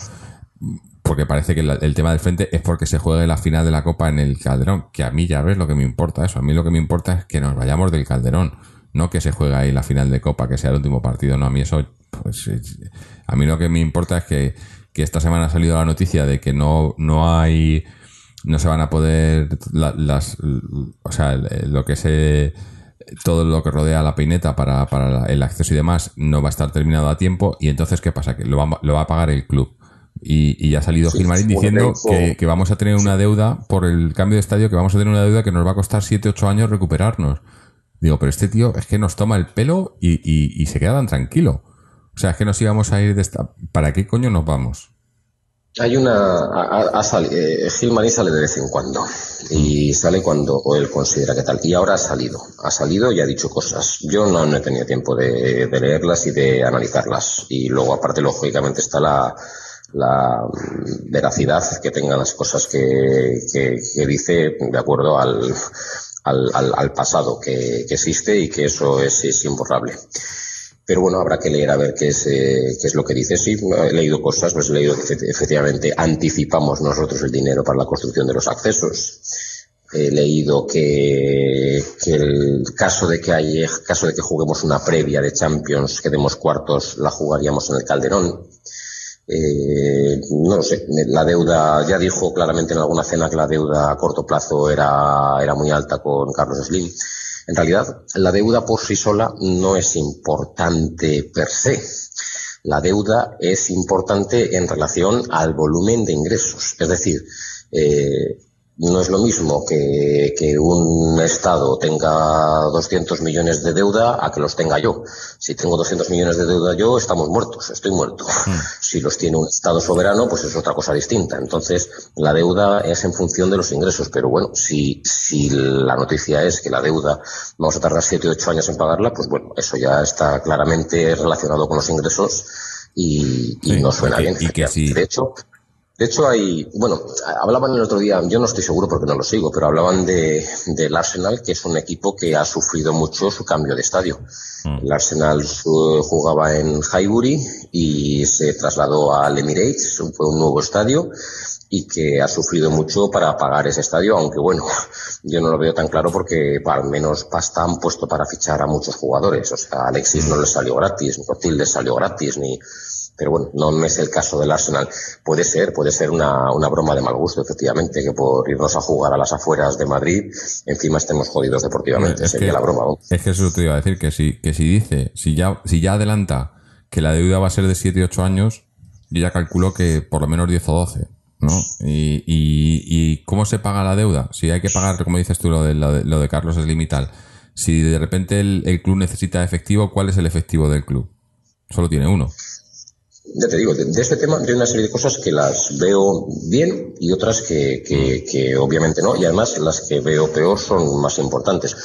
S1: porque parece que el tema del frente es porque se juegue la final de la Copa en el Calderón, que a mí ya ves lo que me importa eso, a mí lo que me importa es que nos vayamos del Calderón, no que se juegue ahí la final de Copa, que sea el último partido, no, a mí eso, pues, es- a mí lo que me importa es que, que esta semana ha salido la noticia de que no, no hay, no se van a poder, la- las, o sea, lo que se, todo lo que rodea la peineta para, para el acceso y demás no va a estar terminado a tiempo y entonces ¿qué pasa? Que lo va, lo va a pagar el club. Y, y ha salido
S2: Sí,
S1: Gilmarín diciendo que, que vamos a tener una deuda por el cambio de estadio, que vamos a tener una deuda que nos va a costar 7-8 años recuperarnos. Digo, pero este tío es que nos toma el pelo y, y- se queda tan tranquilo. O sea, es que nos íbamos a ir de esta... ¿Para qué coño nos vamos?
S2: Hay una. Ha sali- eh, sale de vez en cuando. Y sale cuando él considera que tal. Y ahora ha salido. Ha salido y ha dicho cosas. Yo no, he tenido tiempo de, leerlas y de analizarlas. Y luego, aparte, lógicamente, está la, la veracidad que tengan las cosas que, que dice de acuerdo al, al, al, al pasado que, existe y que eso es, es imborrable. Pero bueno, habrá que leer a ver qué es, eh, qué es lo que dice. Sí, he leído cosas, pues he leído que efect- efectivamente anticipamos nosotros el dinero para la construcción de los accesos. He leído que, que el caso de que hay, caso de que juguemos una previa de Champions, quedemos cuartos, la jugaríamos en el Calderón. Eh, no lo sé, la deuda, ya dijo claramente en alguna cena que la deuda a corto plazo era, era muy alta con Carlos Slim. En realidad, la deuda por sí sola no es importante per se. La deuda es importante en relación al volumen de ingresos. Es decir, eh, no es lo mismo que, que, un Estado tenga 200 millones de deuda a que los tenga yo. Si tengo 200 millones de deuda yo, estamos muertos, estoy muerto. Mm. [laughs] Si los tiene un Estado soberano, pues es otra cosa distinta. Entonces, la deuda es en función de los ingresos. Pero bueno, si, si la noticia es que la deuda vamos a tardar 7 o 8 años en pagarla, pues bueno, eso ya está claramente relacionado con los ingresos y, y sí, no suena bien.
S1: Y que si,
S2: de hecho, de hecho, hay, bueno, hablaban el otro día, yo no estoy seguro porque no lo sigo, pero hablaban de, del Arsenal, que es un equipo que ha sufrido mucho su cambio de estadio. Mm. El Arsenal jugaba en Highbury y se trasladó al Emirates, fue un nuevo estadio y que ha sufrido mucho para pagar ese estadio, aunque bueno, [laughs] yo no lo veo tan claro porque al menos pasta han puesto para fichar a muchos jugadores. O sea, a Alexis no le salió gratis, ni Cotil le salió gratis, ni pero bueno, no es el caso del Arsenal. Puede ser, puede ser una, una, broma de mal gusto, efectivamente, que por irnos a jugar a las afueras de Madrid, encima estemos jodidos deportivamente.
S1: Es
S2: Sería
S1: que,
S2: la broma. ¿no?
S1: Es que eso te iba a decir, que si, que si dice, si ya, si ya adelanta que la deuda va a ser de 7 y 8 años, yo ya calculo que por lo menos 10 o 12. ¿no? Y, y, y cómo se paga la deuda? Si hay que pagar, como dices tú, lo de, lo de, lo de Carlos Slim y tal. Si de repente el, el club necesita efectivo, ¿cuál es el efectivo del club? Solo tiene uno
S2: ya te digo, de, de, este tema hay una serie de cosas que las veo bien y otras que, que, que, obviamente no, y además las que veo peor son más importantes.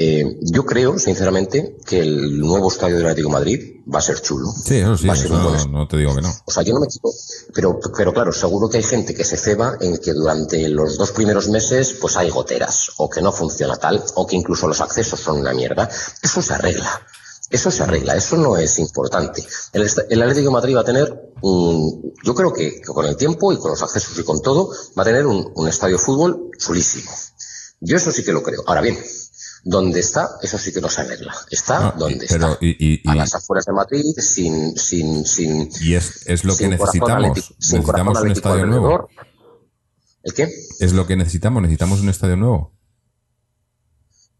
S2: Eh, yo creo, sinceramente, que el nuevo estadio del Atlético de Madrid va a ser chulo.
S1: Sí, eso sí,
S2: va a ser
S1: eso
S2: un buen
S1: no, no te digo que no.
S2: O sea, yo no me equivoco, pero, pero claro, seguro que hay gente que se ceba en que durante los dos primeros meses pues hay goteras, o que no funciona tal, o que incluso los accesos son una mierda. Eso se arregla. Eso se arregla, eso no es importante. El, el Atlético de Madrid va a tener, un, yo creo que, que, con el tiempo y con los accesos y con todo, va a tener un, un estadio de fútbol chulísimo. Yo eso sí que lo creo. Ahora bien, donde está, eso sí que no se arregla. Está
S1: No,
S2: donde
S1: Ah, pero
S2: está.
S1: y- y-
S2: a las afueras de Madrid, sin, sin, sin,
S1: Y es, es lo que necesitamos.
S2: atlético-
S1: Necesitamos un estadio nuevo.
S2: ¿El qué?
S1: Es lo que necesitamos. Necesitamos un estadio nuevo.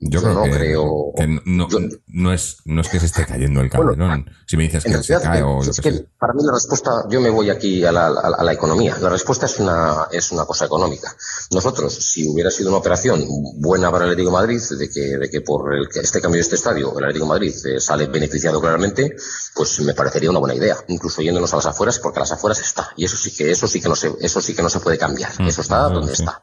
S1: Yo,
S2: Yo
S1: creo
S2: no
S1: que,
S2: creo-
S1: que no,
S2: yo-
S1: no, es, no es que se esté cayendo el
S2: Bueno,
S1: Calderón. si me dices que se cae o
S2: es que para mí la respuesta, yo me voy aquí a la, a la- a la economía. La respuesta es una, es una cosa económica. Nosotros, si hubiera sido una operación buena para el Atlético de Madrid, de que, de que por el, que este cambio de este estadio, el Atlético de Madrid eh, sale beneficiado claramente, pues me parecería una buena idea. Incluso yéndonos a las afueras, porque a las afueras está. Y eso sí que, eso sí que no se, eso sí que no se puede cambiar.
S1: Mm,
S2: eso está donde
S1: sí.
S2: está.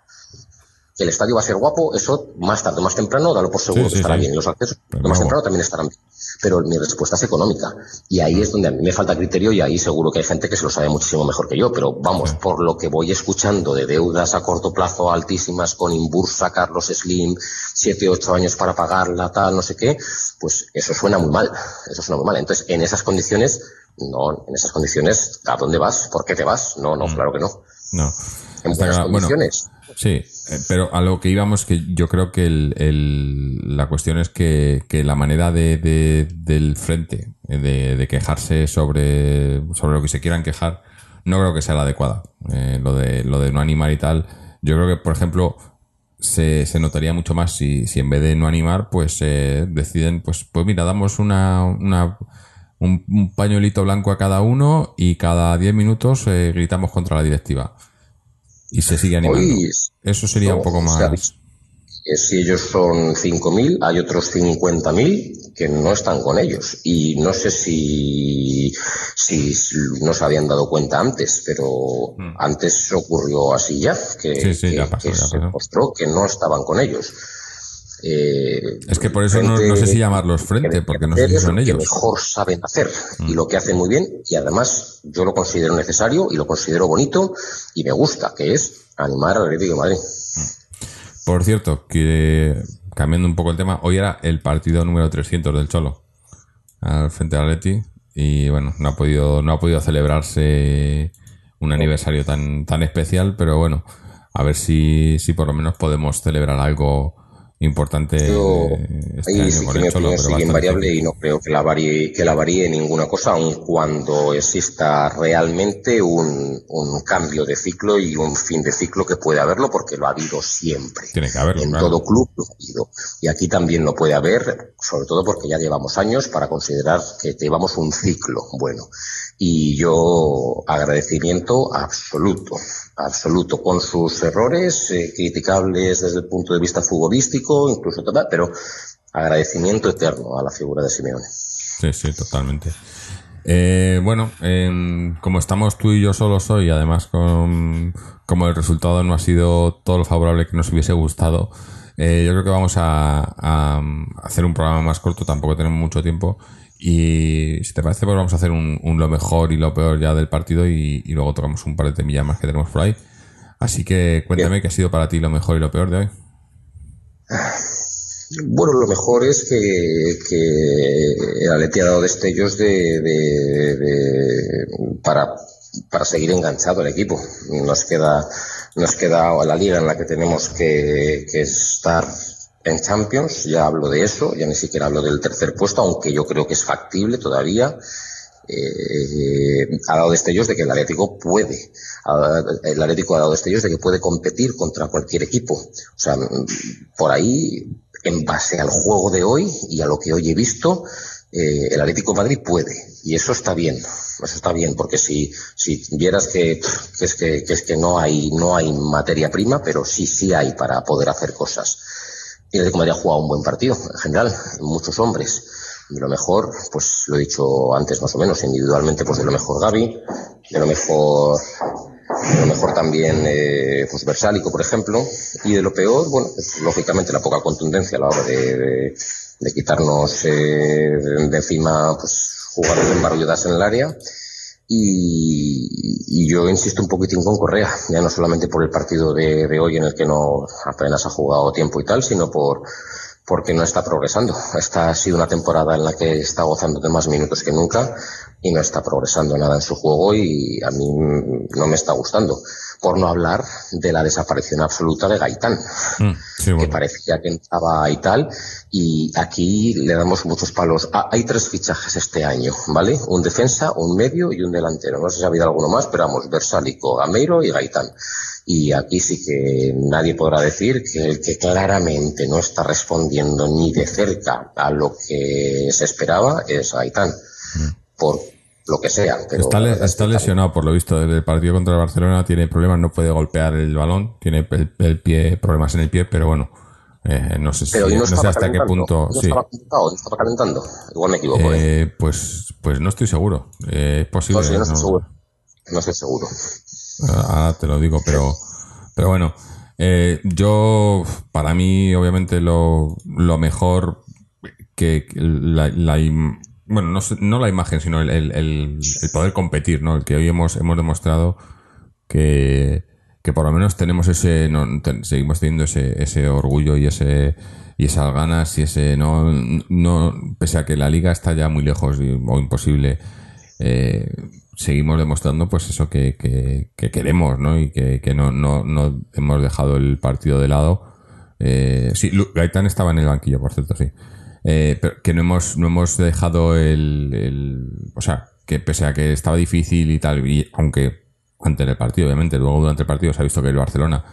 S2: El estadio va a ser guapo, eso más tarde o más temprano, dalo por seguro
S1: Sí,
S2: que
S1: sí,
S2: estará
S1: sí.
S2: bien. Y los accesos,
S1: Pero
S2: más temprano también estarán bien. Pero mi respuesta es económica. Y ahí es donde a mí me falta criterio y ahí seguro que hay gente que se lo sabe muchísimo mejor que yo. Pero vamos, por lo que voy escuchando de deudas a corto plazo altísimas con Imbursa, Carlos Slim, siete, ocho años para pagarla, tal, no sé qué, pues eso suena muy mal. Eso suena muy mal. Entonces, en esas condiciones, no, en esas condiciones, ¿a dónde vas? ¿Por qué te vas? No, no, claro que no.
S1: No.
S2: En buenas.
S1: Bueno,
S2: condiciones.
S1: Sí, eh, pero a lo que íbamos, que yo creo que el, la cuestión es que, la manera de, de- del frente eh, de, de quejarse sobre, sobre lo que se quieran quejar, no creo que sea la adecuada. Eh, lo, de, lo de no animar y tal, yo creo que, por ejemplo, se, se notaría mucho más si, si en vez de no animar, pues eh, deciden, pues, pues mira, damos una, una un, pañuelito blanco a cada uno y cada 10 minutos gritamos contra la directiva. Y se sigue animando.
S2: Hoy,
S1: Eso sería
S2: no,
S1: un poco
S2: o
S1: más.
S2: sea, si ellos son 5.000, hay otros 50.000 que no están con ellos. Y no sé si, si no se habían dado cuenta antes, pero antes ocurrió así ya, que,
S1: Hmm. Sí, sí,
S2: que-
S1: ya pasó,
S2: que
S1: ya
S2: se mostró que no estaban con ellos. Eh,
S1: Es que por eso no, no sé si llamarlos frente,
S2: que
S1: porque no sé si son
S2: lo que
S1: ellos. Hmm.
S2: mejor saben hacer y lo que hacen muy bien y además yo lo considero necesario y lo considero bonito y me gusta, que es animar al Atlético de Madrid.
S1: Por cierto, que cambiando un poco el tema, hoy era el partido número 300 del Cholo al frente al Atleti y bueno, no ha podido no ha podido celebrarse un aniversario tan tan especial, pero bueno, a ver si si por lo menos podemos celebrar algo importante
S2: Yo,
S1: este
S2: ahí sí que mi
S1: Cholo,
S2: sigue invariable y no creo que la varíe, que la varíe ninguna cosa, aun cuando exista realmente un, un cambio de ciclo y un fin de ciclo que puede haberlo, porque lo ha habido siempre.
S1: Tiene que haberlo,
S2: En
S1: claro.
S2: todo club lo ha habido. Y aquí también lo puede haber, sobre todo porque ya llevamos años para considerar que llevamos un ciclo bueno. Y yo agradecimiento absoluto, absoluto, con sus errores eh, criticables desde el punto de vista futbolístico, incluso pero agradecimiento eterno a la figura de Simeone.
S1: Sí, sí, totalmente. Eh, bueno, em, como estamos tú y yo solos hoy, además con, como el resultado no ha sido todo lo favorable que nos hubiese gustado, eh, yo creo que vamos a hacer un programa más corto, tampoco tenemos mucho tiempo. Y si te parece, pues vamos a hacer un, un lo mejor y lo peor ya del partido y, y luego tocamos un par de temillas más que tenemos por ahí. Así que cuéntame qué ha sido para ti lo mejor y lo peor de hoy.
S2: Bueno, lo mejor es que, que el Atleti ha dado destellos de, de- de- para, para seguir enganchado el equipo. Nos queda, nos queda la liga en la que tenemos que, que estar en Champions, ya hablo de eso, ya ni siquiera hablo del tercer puesto, aunque yo creo que es factible todavía. Eh, ha dado destellos de que el Atlético puede, el Atlético ha dado destellos de que puede competir contra cualquier equipo. O sea, por ahí, en base al juego de hoy y a lo que hoy he visto, eh, el Atlético Madrid puede. Y eso está bien. Eso está bien, porque si, si vieras que, que es que, que es que no hay, no hay materia prima, pero sí, sí hay para poder hacer cosas. De Madrid ha jugado un buen partido, en general, muchos hombres. De lo mejor, pues lo he dicho antes más o menos, individualmente, pues de lo mejor Gaby, de lo mejor, de lo mejor también, eh, pues Versálico, por ejemplo, y de lo peor, bueno, pues lógicamente la poca contundencia a la hora de, de- quitarnos eh, de, encima, pues jugadores embarrulladas en el área. Y, y yo insisto un poquitín con Correa, ya no solamente por el partido de, hoy en el que no apenas ha jugado tiempo y tal, sino por porque no está progresando. Esta ha sido una temporada en la que está gozando de más minutos que nunca y no está progresando nada en su juego y a mí no me está gustando. Por no hablar de la desaparición absoluta de Gaitán
S1: Mm, sí,
S2: que parecía que entraba y tal, y aquí le damos muchos palos. Ah, hay tres fichajes este año, ¿vale? Un defensa, un medio y un delantero. No sé si ha habido alguno más, pero vamos, Versálico, Gameiro y Gaitán. Y aquí sí que nadie podrá decir que el que claramente no está respondiendo ni de cerca a lo que se esperaba es Gaitán. Por lo que sea. Pero
S1: Está, le- lesionado, por lo visto, desde el partido contra el Barcelona. Tiene problemas, no puede golpear el balón. Tiene el, el pie, problemas en el pie, pero bueno, eh, no sé, si,
S2: no,
S1: no sé hasta qué punto.
S2: ¿No
S1: sí.
S2: estaba calentando? ¿No estaba calentando? Igual me equivoco, ¿eh?
S1: Eh, pues, pues no estoy seguro. Eh, es posible.
S2: No estoy seguro. No estoy seguro.
S1: Ahora te lo digo, pero, pero bueno, yo, para mí, obviamente, lo, lo mejor que la, bueno, no, no la imagen, sino el, el, el- poder competir, ¿no? El que hoy hemos, hemos demostrado que, que por lo menos tenemos ese, no, ten- seguimos teniendo ese, ese orgullo y ese, y esas ganas y ese, no, no, pese a que la liga está ya muy lejos y- o imposible, eh, seguimos demostrando pues eso que, que, que queremos, ¿no? Y que, que no, no, no hemos dejado el partido de lado. Eh, sí, Gaitán estaba en el banquillo, por cierto, sí. Eh, pero que no hemos, no hemos dejado el, O sea, que pese a que estaba difícil y tal, y aunque antes del partido, obviamente, luego durante el partido se ha visto que el Barcelona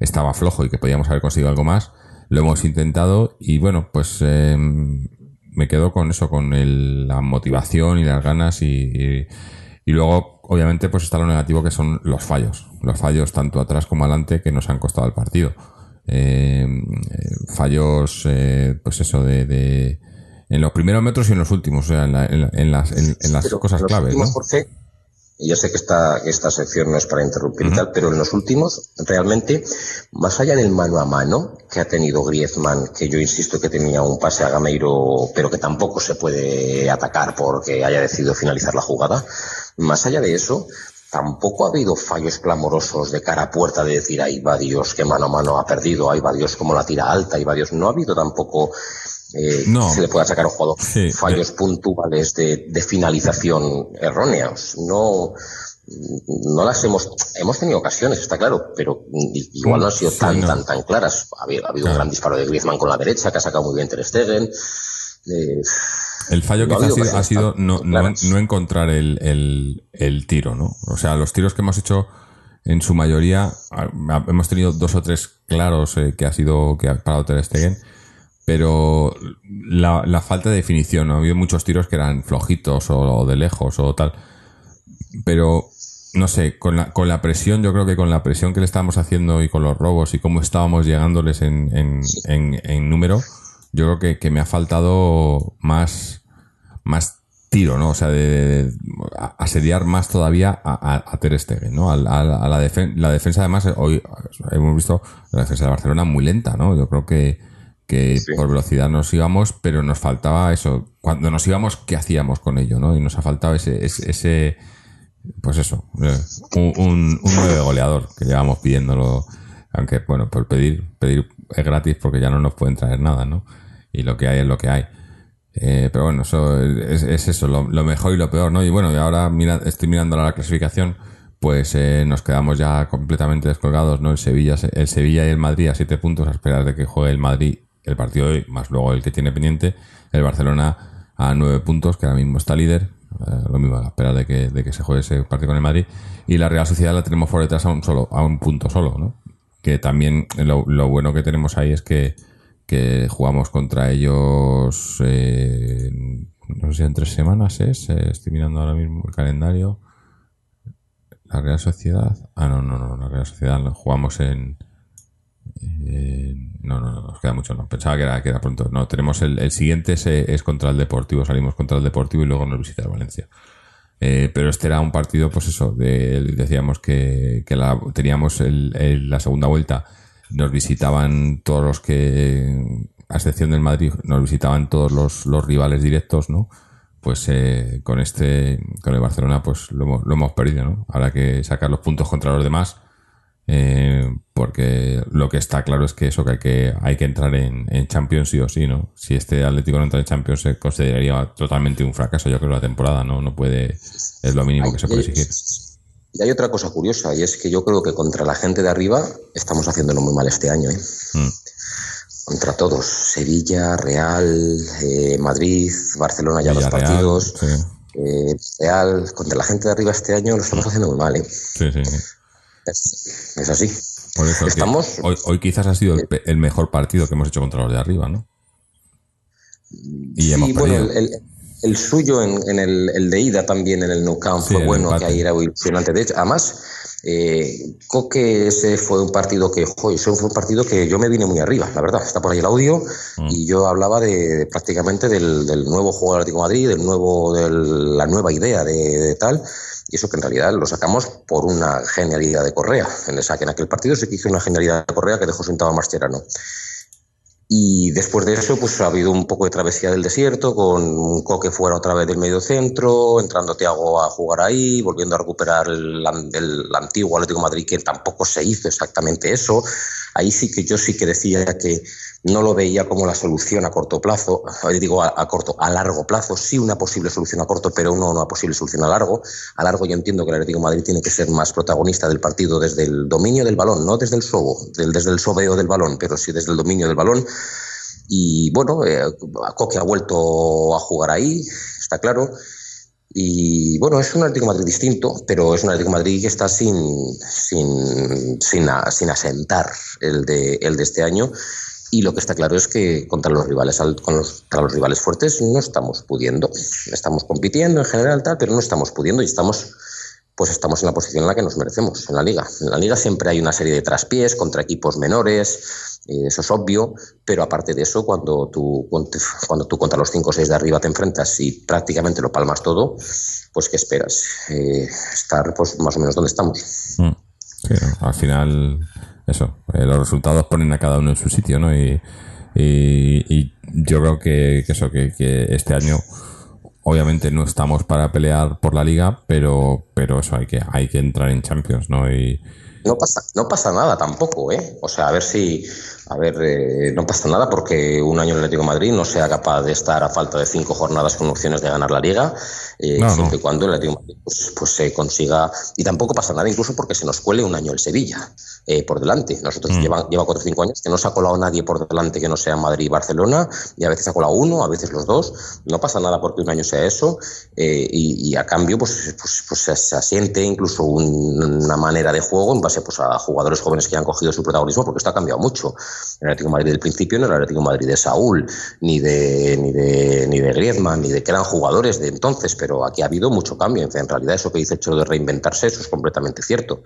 S1: estaba flojo y que podíamos haber conseguido algo más, lo hemos intentado y bueno, pues eh, me quedo con eso, con el- la motivación y las ganas y, y, y luego, obviamente, pues está lo negativo que son los fallos. Los fallos tanto atrás como adelante que nos han costado el partido. Eh, eh, fallos, eh, pues eso, de, de- en los primeros metros y en los últimos, o sea, en, la- en la- en las, en, en las
S2: Pero
S1: cosas
S2: los
S1: claves,
S2: últimos,
S1: ¿no?
S2: Jorge, yo sé que esta, que esta sección no es para interrumpir y tal, pero en los últimos, realmente, más allá del mano a mano que ha tenido Griezmann, que yo insisto que tenía un pase a Gameiro, pero que tampoco se puede atacar porque haya decidido finalizar la jugada, más allá de eso, tampoco ha habido fallos clamorosos de cara a puerta de decir, ahí va Dios, que mano a mano ha perdido, ahí va Dios, como la tira alta, ahí va Dios. No ha habido tampoco eh,
S1: No.
S2: se le pueda sacar a un jugador
S1: Sí,
S2: fallos puntuales de, de finalización erróneos. No, no las hemos, hemos tenido ocasiones, está claro, pero igual no han sido tan, tan, tan claras. Ha habido, ha habido un gran disparo de Griezmann con la derecha, que ha sacado muy bien Ter Stegen. Eh,
S1: El fallo
S2: no ha
S1: quizás ha sido, ha sido no, no, no encontrar el, el, el tiro, ¿no? O sea, los tiros que hemos hecho en su mayoría, hemos tenido dos o tres claros eh, que ha sido que ha parado Ter Stegen, pero la, la falta de definición, ¿no? ha habido muchos tiros que eran flojitos o, o de lejos o tal, pero no sé, con la, con la presión, yo creo que con la presión que le estábamos haciendo y con los robos y cómo estábamos llegándoles en, en, en, en número, yo creo que, que me ha faltado más, más tiro, ¿no? O sea, de, asediar más todavía a, a, a Ter Stegen, ¿no? A, a- la, defen- la defensa, además, hoy hemos visto la defensa de Barcelona muy lenta, ¿no? Yo creo que, que
S2: Sí.
S1: por velocidad nos íbamos, pero nos faltaba eso. Cuando nos íbamos, ¿qué hacíamos con ello, no? Y nos ha faltado ese, ese, ese- pues eso, eh, un, un, un nueve goleador que llevamos pidiéndolo, aunque bueno, por pedir, pedir es gratis porque ya no nos pueden traer nada, ¿no? Y lo que hay es lo que hay. Eh, pero bueno, eso es, es eso, lo, mejor y lo peor, ¿no? Y bueno, y ahora mira, estoy mirando la clasificación, pues eh, nos quedamos ya completamente descolgados, ¿no? El Sevilla, se- el Sevilla y el Madrid a siete puntos a esperar de que juegue el Madrid el partido de hoy, más luego el que tiene pendiente, el Barcelona a nueve puntos, que ahora mismo está líder, eh, lo mismo a la espera de que, de que se juegue ese partido con el Madrid, y la Real Sociedad la tenemos por detrás a un solo, a un punto solo, ¿no? Que también lo, lo bueno que tenemos ahí es que, que jugamos contra ellos, eh, no sé en tres semanas es, eh, estoy mirando ahora mismo el calendario. La Real Sociedad, ah, no, no, no, la Real Sociedad jugamos en, en- no, no, no, nos queda mucho, no, pensaba que era, que era pronto. No, tenemos el, el siguiente es, eh, es contra el Deportivo, salimos contra el Deportivo y luego nos visita el Valencia. Eh, pero este era un partido, pues eso, de, decíamos que, que la, teníamos el, el- la segunda vuelta, nos visitaban todos los que, a excepción del Madrid, nos visitaban todos los, los rivales directos, ¿no? Pues eh, con este, con el Barcelona, pues lo, lo hemos perdido, ¿no? Habrá que sacar los puntos contra los demás, eh, porque lo que está claro es que eso, que hay que, hay que entrar en, en Champions sí o sí, ¿no? Si este Atlético no entra en Champions se consideraría totalmente un fracaso, yo creo, la temporada, ¿no? No puede, es lo mínimo que se puede exigir.
S2: Y hay otra cosa curiosa, y es que yo creo que contra la gente de arriba estamos haciéndolo muy mal este año. ¿eh?
S1: Mm.
S2: Contra todos, Sevilla, Real, eh, Madrid, Barcelona ya los partidos,
S1: Sí,
S2: eh, Real, contra la gente de arriba este año lo estamos haciendo muy mal. ¿eh?
S1: sí, sí. sí.
S2: Es, es así.
S1: Por eso
S2: Estamos-
S1: hoy, hoy quizás ha sido el, el mejor partido que hemos hecho contra los de arriba, ¿no? Y
S2: Sí,
S1: hemos
S2: bueno,
S1: perdido.
S2: el, el- el suyo en, en el, el de ida también en el Nou Camp
S1: Sí,
S2: fue bueno,
S1: empate.
S2: que ahí era ilusionante. De hecho, además, eh, Coque ese fue un partido que, jo, ese fue un partido que yo me vine muy arriba, la verdad. Está por ahí el audio
S1: Mm.
S2: y yo hablaba de, de prácticamente del, del nuevo juego del Atlético de Madrid, del nuevo, de la nueva idea de, de tal. Y eso que en realidad lo sacamos por una genialidad de Correa. En, esa, que en aquel partido se hizo una genialidad de Correa que dejó sentado a Mascherano. Y después de eso, pues ha habido un poco de travesía del desierto, con Coque fuera otra vez del medio centro, entrando Thiago a jugar ahí, volviendo a recuperar el antiguo Atlético de Madrid, que tampoco se hizo exactamente eso. Ahí sí que yo sí que decía que no lo veía como la solución a corto plazo, eh, digo a, corto, a largo plazo, sí una posible solución a corto, pero no una posible solución a largo. A largo yo entiendo que el Atlético Madrid tiene que ser más protagonista del partido desde el dominio del balón, no desde el sobo, desde el sobeo del balón, pero sí desde el dominio del balón. Y bueno, eh, Coque ha vuelto a jugar ahí, está claro. Y bueno, es un Atlético Madrid distinto, pero es un Atlético Madrid que está sin, sin, sin, sin asentar el de, el de este año. Y lo que está claro es que contra los rivales contra los rivales fuertes no estamos pudiendo. Estamos compitiendo en general, tal, pero no estamos pudiendo y estamos pues estamos en la posición en la que nos merecemos en la liga. En la liga siempre hay una serie de traspiés contra equipos menores, eh, eso es obvio, pero aparte de eso, cuando tú, cuando tú contra los 5 o 6 de arriba te enfrentas y prácticamente lo palmas todo, pues ¿qué esperas? Eh, estar pues más o menos donde estamos.
S1: Mm. Sí. Al final, eso, eh, los resultados ponen a cada uno en su sitio, ¿no? Y, y, y yo creo que, que eso, que, que este año obviamente no estamos para pelear por la liga, pero, pero eso hay que, hay que entrar en Champions, ¿no? Y,
S2: No pasa, no pasa nada tampoco, ¿eh? O sea, a ver si, a ver, eh, no pasa nada porque un año el Atlético de Madrid no sea capaz de estar a falta de cinco jornadas con opciones de ganar la Liga, eh,
S1: No,
S2: siempre
S1: no.
S2: y cuando el Atlético de Madrid pues, pues se consiga. Y tampoco pasa nada incluso porque se nos cuele un año el Sevilla eh, por delante. Nosotros
S1: Mm.
S2: lleva, lleva cuatro o cinco años que no se ha colado nadie por delante que no sea Madrid y Barcelona, y a veces se ha colado uno, a veces los dos. No pasa nada porque un año sea eso, eh, y, y a cambio pues, pues, pues se, se asiente incluso un- una manera de juego en base pues, a jugadores jóvenes que han cogido su protagonismo, porque esto ha cambiado mucho. El Atlético Madrid del principio no era el Atlético Madrid de Saúl, ni de, ni de, ni de Griezmann, ni de que eran jugadores de entonces, pero aquí ha habido mucho cambio. En realidad eso que dice Chelo de reinventarse, eso es completamente cierto.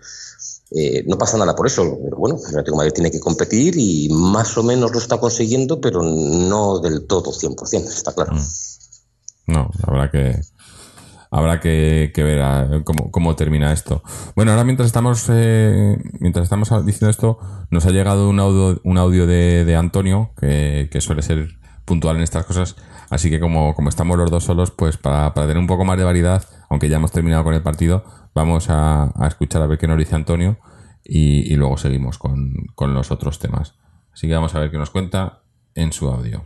S2: Eh, no pasa nada por eso, pero bueno, el Atlético Madrid tiene que competir y más o menos lo está consiguiendo, pero no del todo 100%, está claro.
S1: No, habrá que habrá que, que ver a- cómo, cómo termina esto. Bueno, ahora mientras estamos eh, mientras estamos diciendo esto, nos ha llegado un audio, un audio de, Antonio, que, suele ser puntual en estas cosas. Así que como, estamos los dos solos, pues para, tener un poco más de variedad, aunque ya hemos terminado con el partido, vamos a, escuchar a ver qué nos dice Antonio y, y luego seguimos con, con los otros temas. Así que vamos a ver qué nos cuenta en su audio.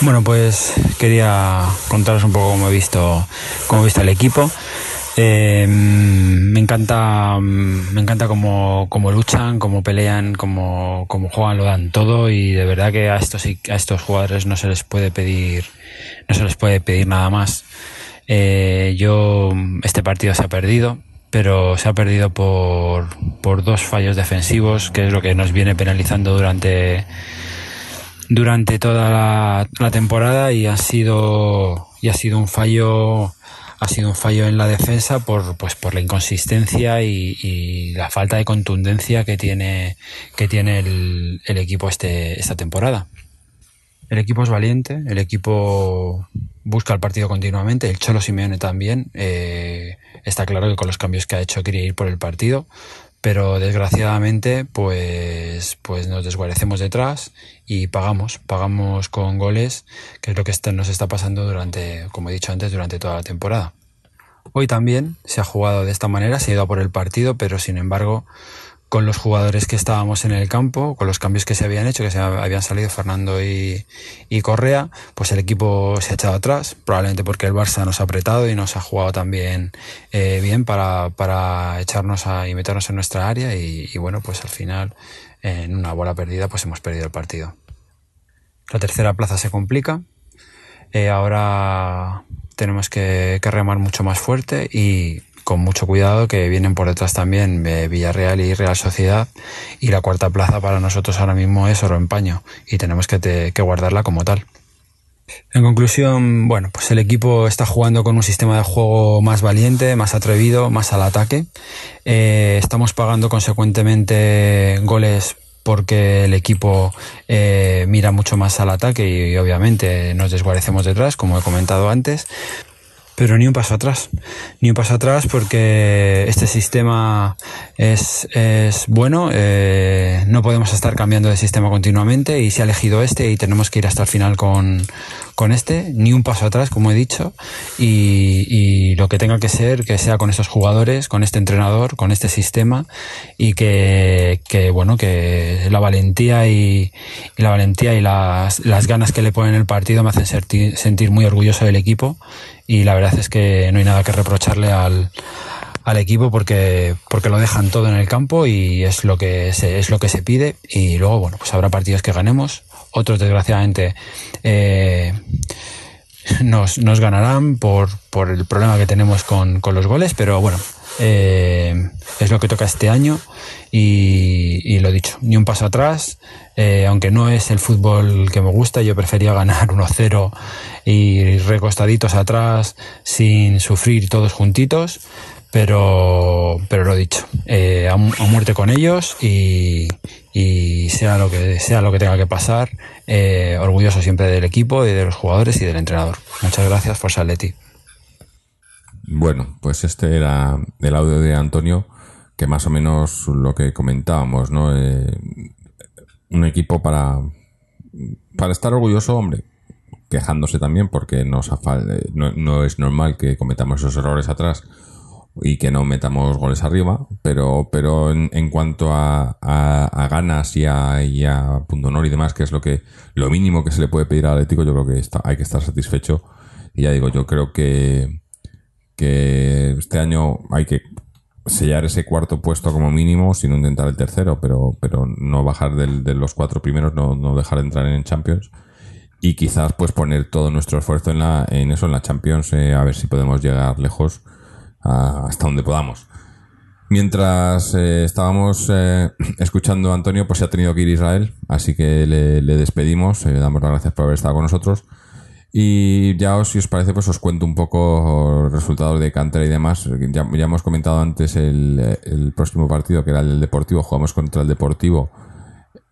S3: Bueno, pues quería contaros un poco cómo he visto, cómo he visto el equipo. Eh, me encanta, me encanta cómo, cómo luchan, cómo pelean, cómo, cómo juegan, lo dan todo y de verdad que a estos, a estos jugadores no se les puede pedir, no se les puede pedir nada más. Eh, yo, este partido se ha perdido, pero se ha perdido por, por dos fallos defensivos, que es lo que nos viene penalizando durante, durante toda la, temporada y ha sido y ha sido un fallo ha sido un fallo en la defensa por pues por la inconsistencia y, la falta de contundencia que tiene que tiene el, el equipo este esta temporada. El equipo es valiente el equipo busca el partido continuamente el Cholo Simeone también eh, está claro que con los cambios que ha hecho quiere ir por el partido pero desgraciadamente pues pues nos desguarecemos detrás y pagamos. Pagamos con goles que es lo que nos está pasando durante como he dicho antes durante toda la temporada. Hoy también se ha jugado de esta manera se ha ido a por el partido pero sin embargo con los jugadores que estábamos en el campo, con los cambios que se habían hecho, que se habían salido Fernando y, Correa, pues el equipo se ha echado atrás, probablemente porque el Barça nos ha apretado y nos ha jugado también eh, bien para, para echarnos a, y meternos en nuestra área y, bueno, pues al final en una bola perdida pues hemos perdido el partido. La tercera plaza se complica, eh, ahora tenemos que remar mucho más fuerte y con mucho cuidado que vienen por detrás también Villarreal y Real Sociedad y la cuarta plaza para nosotros ahora mismo es oro en paño y tenemos que, que guardarla como tal. En conclusión, bueno, pues el equipo está jugando con un sistema de juego más valiente, más atrevido, más al ataque. Eh, estamos pagando consecuentemente goles porque el equipo eh, mira mucho más al ataque y, obviamente nos desguarecemos detrás, como he comentado antes. Pero ni un paso atrás, ni un paso atrás porque este sistema es, es bueno, eh, no podemos estar cambiando de sistema continuamente y se ha elegido este y tenemos que ir hasta el final con, con este, ni un paso atrás, como he dicho, y, y lo que tenga que ser, que sea con estos jugadores, con este entrenador, con este sistema y que, que bueno, que la valentía y, y la valentía y las, las ganas que le ponen el partido me hacen sentir, sentir muy orgulloso del equipo y la verdad es que no hay nada que reprocharle al, al equipo porque, porque lo dejan todo en el campo y es lo que se, es lo que se pide. Y luego bueno pues habrá partidos que ganemos otros desgraciadamente eh, nos, nos ganarán por, por el problema que tenemos con, con los goles pero bueno eh, es lo que toca este año y, y lo dicho, ni un paso atrás, eh, aunque no es el fútbol que me gusta, yo prefería ganar [laughs] 1-0 y recostaditos atrás sin sufrir todos juntitos, pero, pero lo dicho, eh, a, mu- a muerte con ellos y, sea lo que sea lo que tenga que pasar, eh, orgulloso siempre del equipo y de los jugadores y del entrenador. Muchas gracias por Leti.
S1: Bueno, pues este era el audio de Antonio, que más o menos lo que comentábamos, ¿no? Un equipo para, para estar orgulloso, hombre, quejándose también porque nos eh, no, no es normal que cometamos esos errores atrás y que no metamos goles arriba, pero, pero en, cuanto a, a, a ganas y a, y a punto honor y demás, que es lo que lo mínimo que se le puede pedir al Atlético, yo creo que está, hay que estar satisfecho. Y ya digo, yo creo que, que este año hay que sellar ese cuarto puesto como mínimo, sin intentar el tercero, pero, pero no bajar del- de los cuatro primeros, no, no dejar de entrar en Champions. Y quizás pues poner todo nuestro esfuerzo en, la, en eso, en la Champions, eh, a ver si podemos llegar lejos a- hasta donde podamos. Mientras eh, estábamos eh, [clears throat] escuchando a Antonio, pues se ha tenido que ir a Israel, así que le, le despedimos, le damos las gracias por haber estado con nosotros. Y ya os, si os parece, pues os cuento un poco resultados de cantera y demás. Ya, ya hemos comentado antes el, el próximo partido, que era el Deportivo. Jugamos contra el Deportivo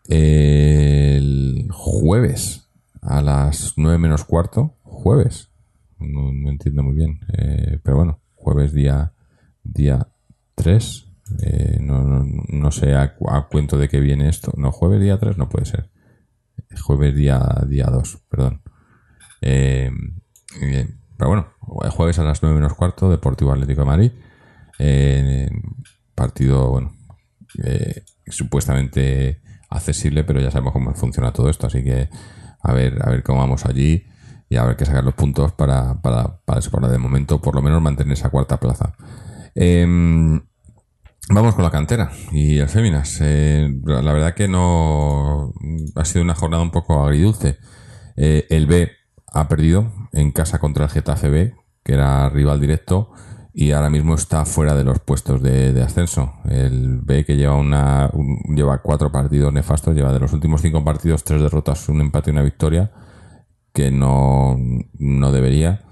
S1: el jueves a las 9 menos cuarto. Jueves. No, entiendo muy bien. Eh, pero bueno, jueves día, día 3. Eh, no, no, no sé a, a cuento de qué viene esto. No, jueves día 3 no puede ser. Jueves día, día 2, perdón. Eh, pero bueno, jueves a las 9 menos cuarto, Deportivo Atlético de Madrid. Eh, partido, bueno, eh, supuestamente accesible, pero ya sabemos cómo funciona todo esto, así que a ver, a ver cómo vamos allí y a ver que sacar los puntos para, para, para de momento por lo menos mantener esa cuarta plaza. Em, Vamos con la cantera y el Féminas. La verdad que no ha sido una jornada un poco agridulce. Eh, el B ha perdido en casa contra el Getafe B, que era rival directo, y ahora mismo está fuera de los puestos de, ascenso. El B que lleva una un- lleva cuatro partidos nefastos, lleva de los últimos cinco partidos tres derrotas, un empate y una victoria, que no, no debería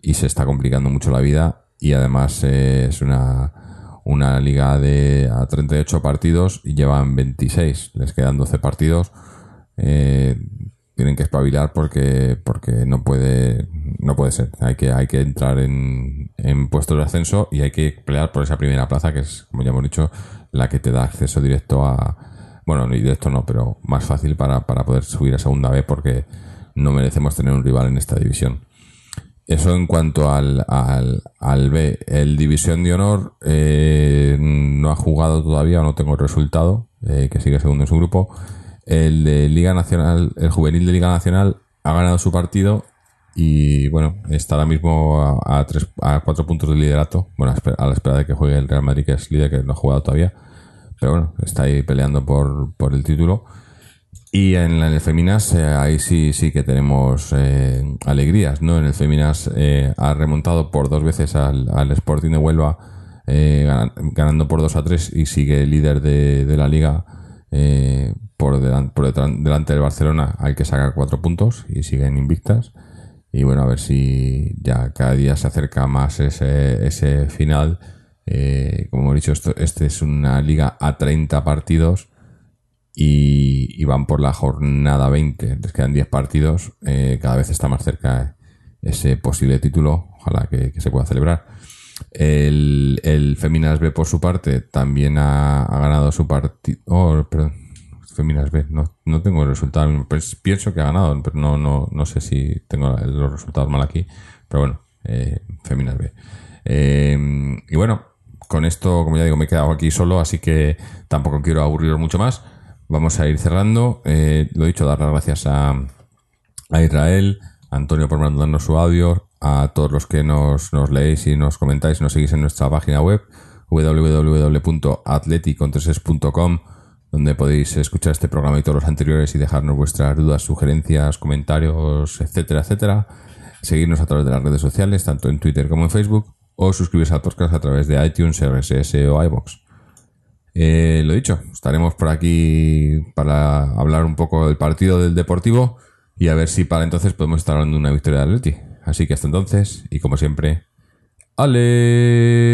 S1: y se está complicando mucho la vida y además es una, una liga de a 38 partidos y llevan 26, les quedan 12 partidos. Eh, tienen que espabilar porque porque no puede no puede ser hay que hay que entrar en, en puestos de ascenso y hay que pelear por esa primera plaza que es como ya hemos dicho la que te da acceso directo a bueno no directo no pero más fácil para, para poder subir a segunda B porque no merecemos tener un rival en esta división eso en cuanto al, al, al B. El División de Honor eh, no ha jugado todavía, no tengo el resultado, eh, que sigue segundo en su grupo. El de Liga Nacional, el juvenil de Liga Nacional ha ganado su partido y bueno, está ahora mismo a, tres, a cuatro puntos de liderato. Bueno, a la espera de que juegue el Real Madrid, que es líder, que no ha jugado todavía. Pero bueno, está ahí peleando por, por el título. Y en, en el Feminas, eh, ahí sí, sí que tenemos eh, alegrías, ¿no? En el Feminas eh, ha remontado por dos veces al, al Sporting de Huelva, eh, ganan- ganando por 2 a 3 y sigue líder de, de la liga por, delan- por delante del Barcelona. Hay que sacar cuatro puntos y siguen invictas. Y bueno, a ver si ya cada día se acerca más ese, ese final. Eh, como hemos dicho, esto, este es una liga a 30 partidos y, van por la jornada 20. Les quedan 10 partidos. eh, cada vez está más cerca ese posible título. Ojalá que, se pueda celebrar. El, el Feminas B, por su parte, también ha, ganado su partido. Oh. Feminas B, no, no tengo el resultado. Pues pienso que ha ganado, pero no, no, no sé si tengo los resultados mal aquí. Pero bueno, eh, Feminas B. Eh, y bueno, con esto, como ya digo, me he quedado aquí solo, así que tampoco quiero aburriros mucho más. Vamos a ir cerrando. Eh, lo dicho, dar las gracias a, a Israel, a Antonio por mandarnos su audio, a todos los que nos, nos leéis y nos comentáis, nos seguís en nuestra página web www.atleticontreses.com donde podéis escuchar este programa y todos los anteriores y dejarnos vuestras dudas, sugerencias, comentarios, etcétera, etcétera. Seguirnos a través de las redes sociales, tanto en Twitter como en Facebook, o suscribiros al podcast a través de iTunes, RSS o iBox. Eh, lo dicho, estaremos por aquí para hablar un poco del partido del Deportivo y a ver si para entonces podemos estar hablando de una victoria de Atleti. Así que hasta entonces, y como siempre, Aleti.